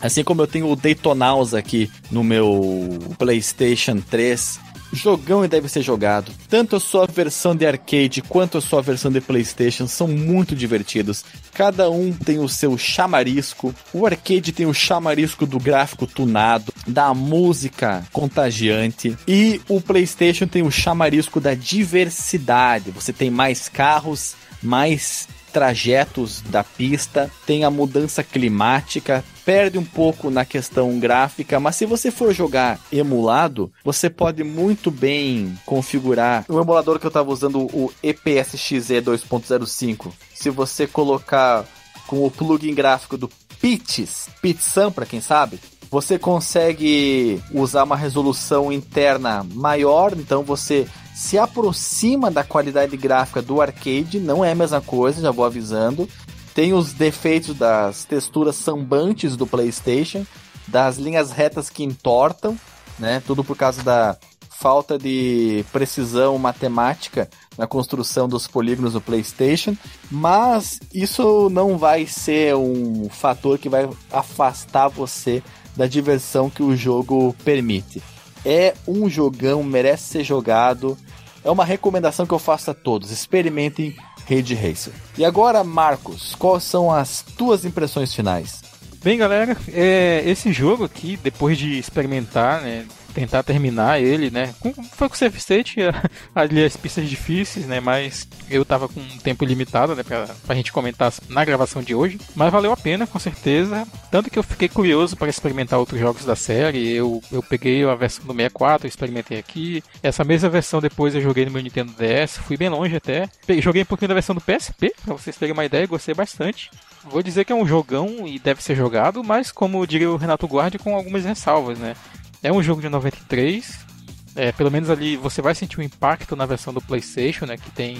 Speaker 1: Assim como eu tenho o Daytonausa aqui no meu PlayStation 3, jogão e deve ser jogado. Tanto a sua versão de arcade quanto a sua versão de PlayStation são muito divertidos. Cada um tem o seu chamarisco. O arcade tem o chamarisco do gráfico tunado, da música contagiante, e o PlayStation tem o chamarisco da diversidade. Você tem mais carros, mais trajetos da pista, tem a mudança climática, perde um pouco na questão gráfica, mas se você for jogar emulado, você pode muito bem configurar o emulador que eu estava usando, o EPSXE 2.05. Se você colocar com o plugin gráfico do Pitches, Pitsam para quem sabe, você consegue usar uma resolução interna maior, então você se aproxima da qualidade gráfica do arcade, não é a mesma coisa, já vou avisando. Tem os defeitos das texturas sambantes do PlayStation, das linhas retas que entortam, né? Tudo por causa da falta de precisão matemática na construção dos polígonos do PlayStation, mas isso não vai ser um fator que vai afastar você da diversão que o jogo permite. É um jogão, merece ser jogado. É uma recomendação que eu faço a todos. Experimentem Raid Racer. E agora, Marcos, quais são as tuas impressões finais?
Speaker 2: Bem, galera, é, esse jogo aqui, depois de experimentar, né, tentar terminar ele, né, foi com o Safe State, [laughs] ali as pistas difíceis, né, mas eu tava com um tempo limitado, né, pra, pra gente comentar na gravação de hoje, mas valeu a pena, com certeza, tanto que eu fiquei curioso para experimentar outros jogos da série, eu, eu peguei a versão do 64, experimentei aqui, essa mesma versão depois eu joguei no meu Nintendo DS, fui bem longe até, joguei um pouquinho da versão do PSP, pra vocês terem uma ideia, gostei bastante, Vou dizer que é um jogão e deve ser jogado, mas como diria o Renato Guardi, com algumas ressalvas, né? É um jogo de 93, é, pelo menos ali você vai sentir o um impacto na versão do PlayStation, né? Que tem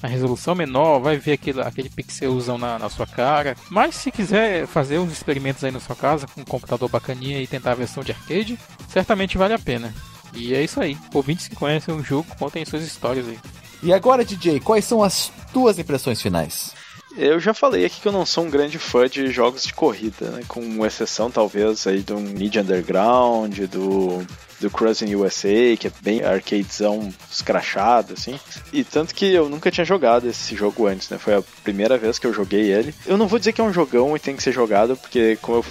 Speaker 2: a resolução menor, vai ver aquele, aquele pixelzão na, na sua cara. Mas se quiser fazer uns experimentos aí na sua casa com um computador bacaninha e tentar a versão de arcade, certamente vale a pena. E é isso aí. Ouvintes que conhecem o jogo, contem suas histórias aí.
Speaker 1: E agora, DJ, quais são as tuas impressões finais?
Speaker 3: Eu já falei aqui que eu não sou um grande fã de jogos de corrida, né? com exceção talvez aí do Need Underground, do do Cruising USA, que é bem arcadezão escrachado, assim. E tanto que eu nunca tinha jogado esse jogo antes, né? Foi a primeira vez que eu joguei ele. Eu não vou dizer que é um jogão e tem que ser jogado, porque, como eu,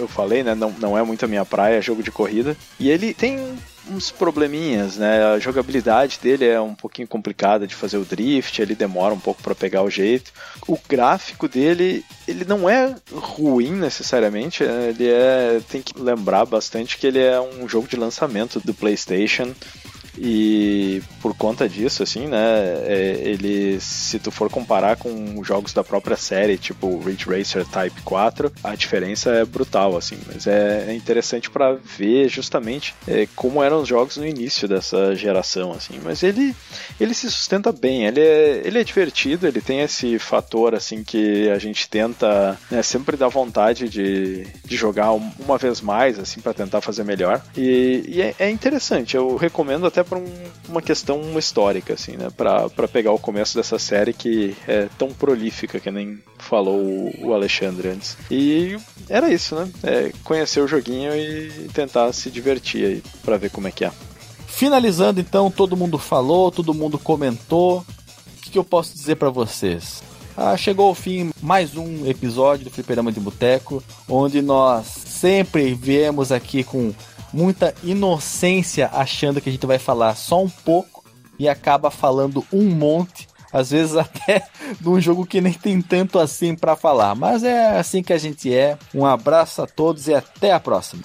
Speaker 3: eu falei, né? Não, não é muito a minha praia, é jogo de corrida. E ele tem uns probleminhas, né? A jogabilidade dele é um pouquinho complicada de fazer o drift, ele demora um pouco para pegar o jeito. O gráfico dele, ele não é ruim necessariamente, né? ele é tem que lembrar bastante que ele é um jogo de lançamento do PlayStation. E por conta disso, assim, né, é, ele, se tu for comparar com jogos da própria série, tipo Ridge Racer Type 4, a diferença é brutal, assim, mas é, é interessante para ver justamente é, como eram os jogos no início dessa geração, assim, mas ele, ele se sustenta bem, ele é, ele é divertido, ele tem esse fator, assim, que a gente tenta né, sempre dar vontade de, de jogar uma vez mais, assim, para tentar fazer melhor, e, e é, é, interessante, eu recomendo até para um, uma questão histórica, assim, né, para pegar o começo dessa série que é tão prolífica que nem falou o Alexandre antes. E era isso, né? É conhecer o joguinho e tentar se divertir aí para ver como é que é.
Speaker 11: Finalizando então, todo mundo falou, todo mundo comentou. O que, que eu posso dizer para vocês? Ah, chegou ao fim mais um episódio do Fliperama de Boteco, onde nós sempre viemos aqui com muita inocência, achando que a gente vai falar só um pouco e acaba falando um monte às vezes [laughs] até de um jogo que nem tem tanto assim para falar. Mas é assim que a gente é. Um abraço a todos e até a próxima.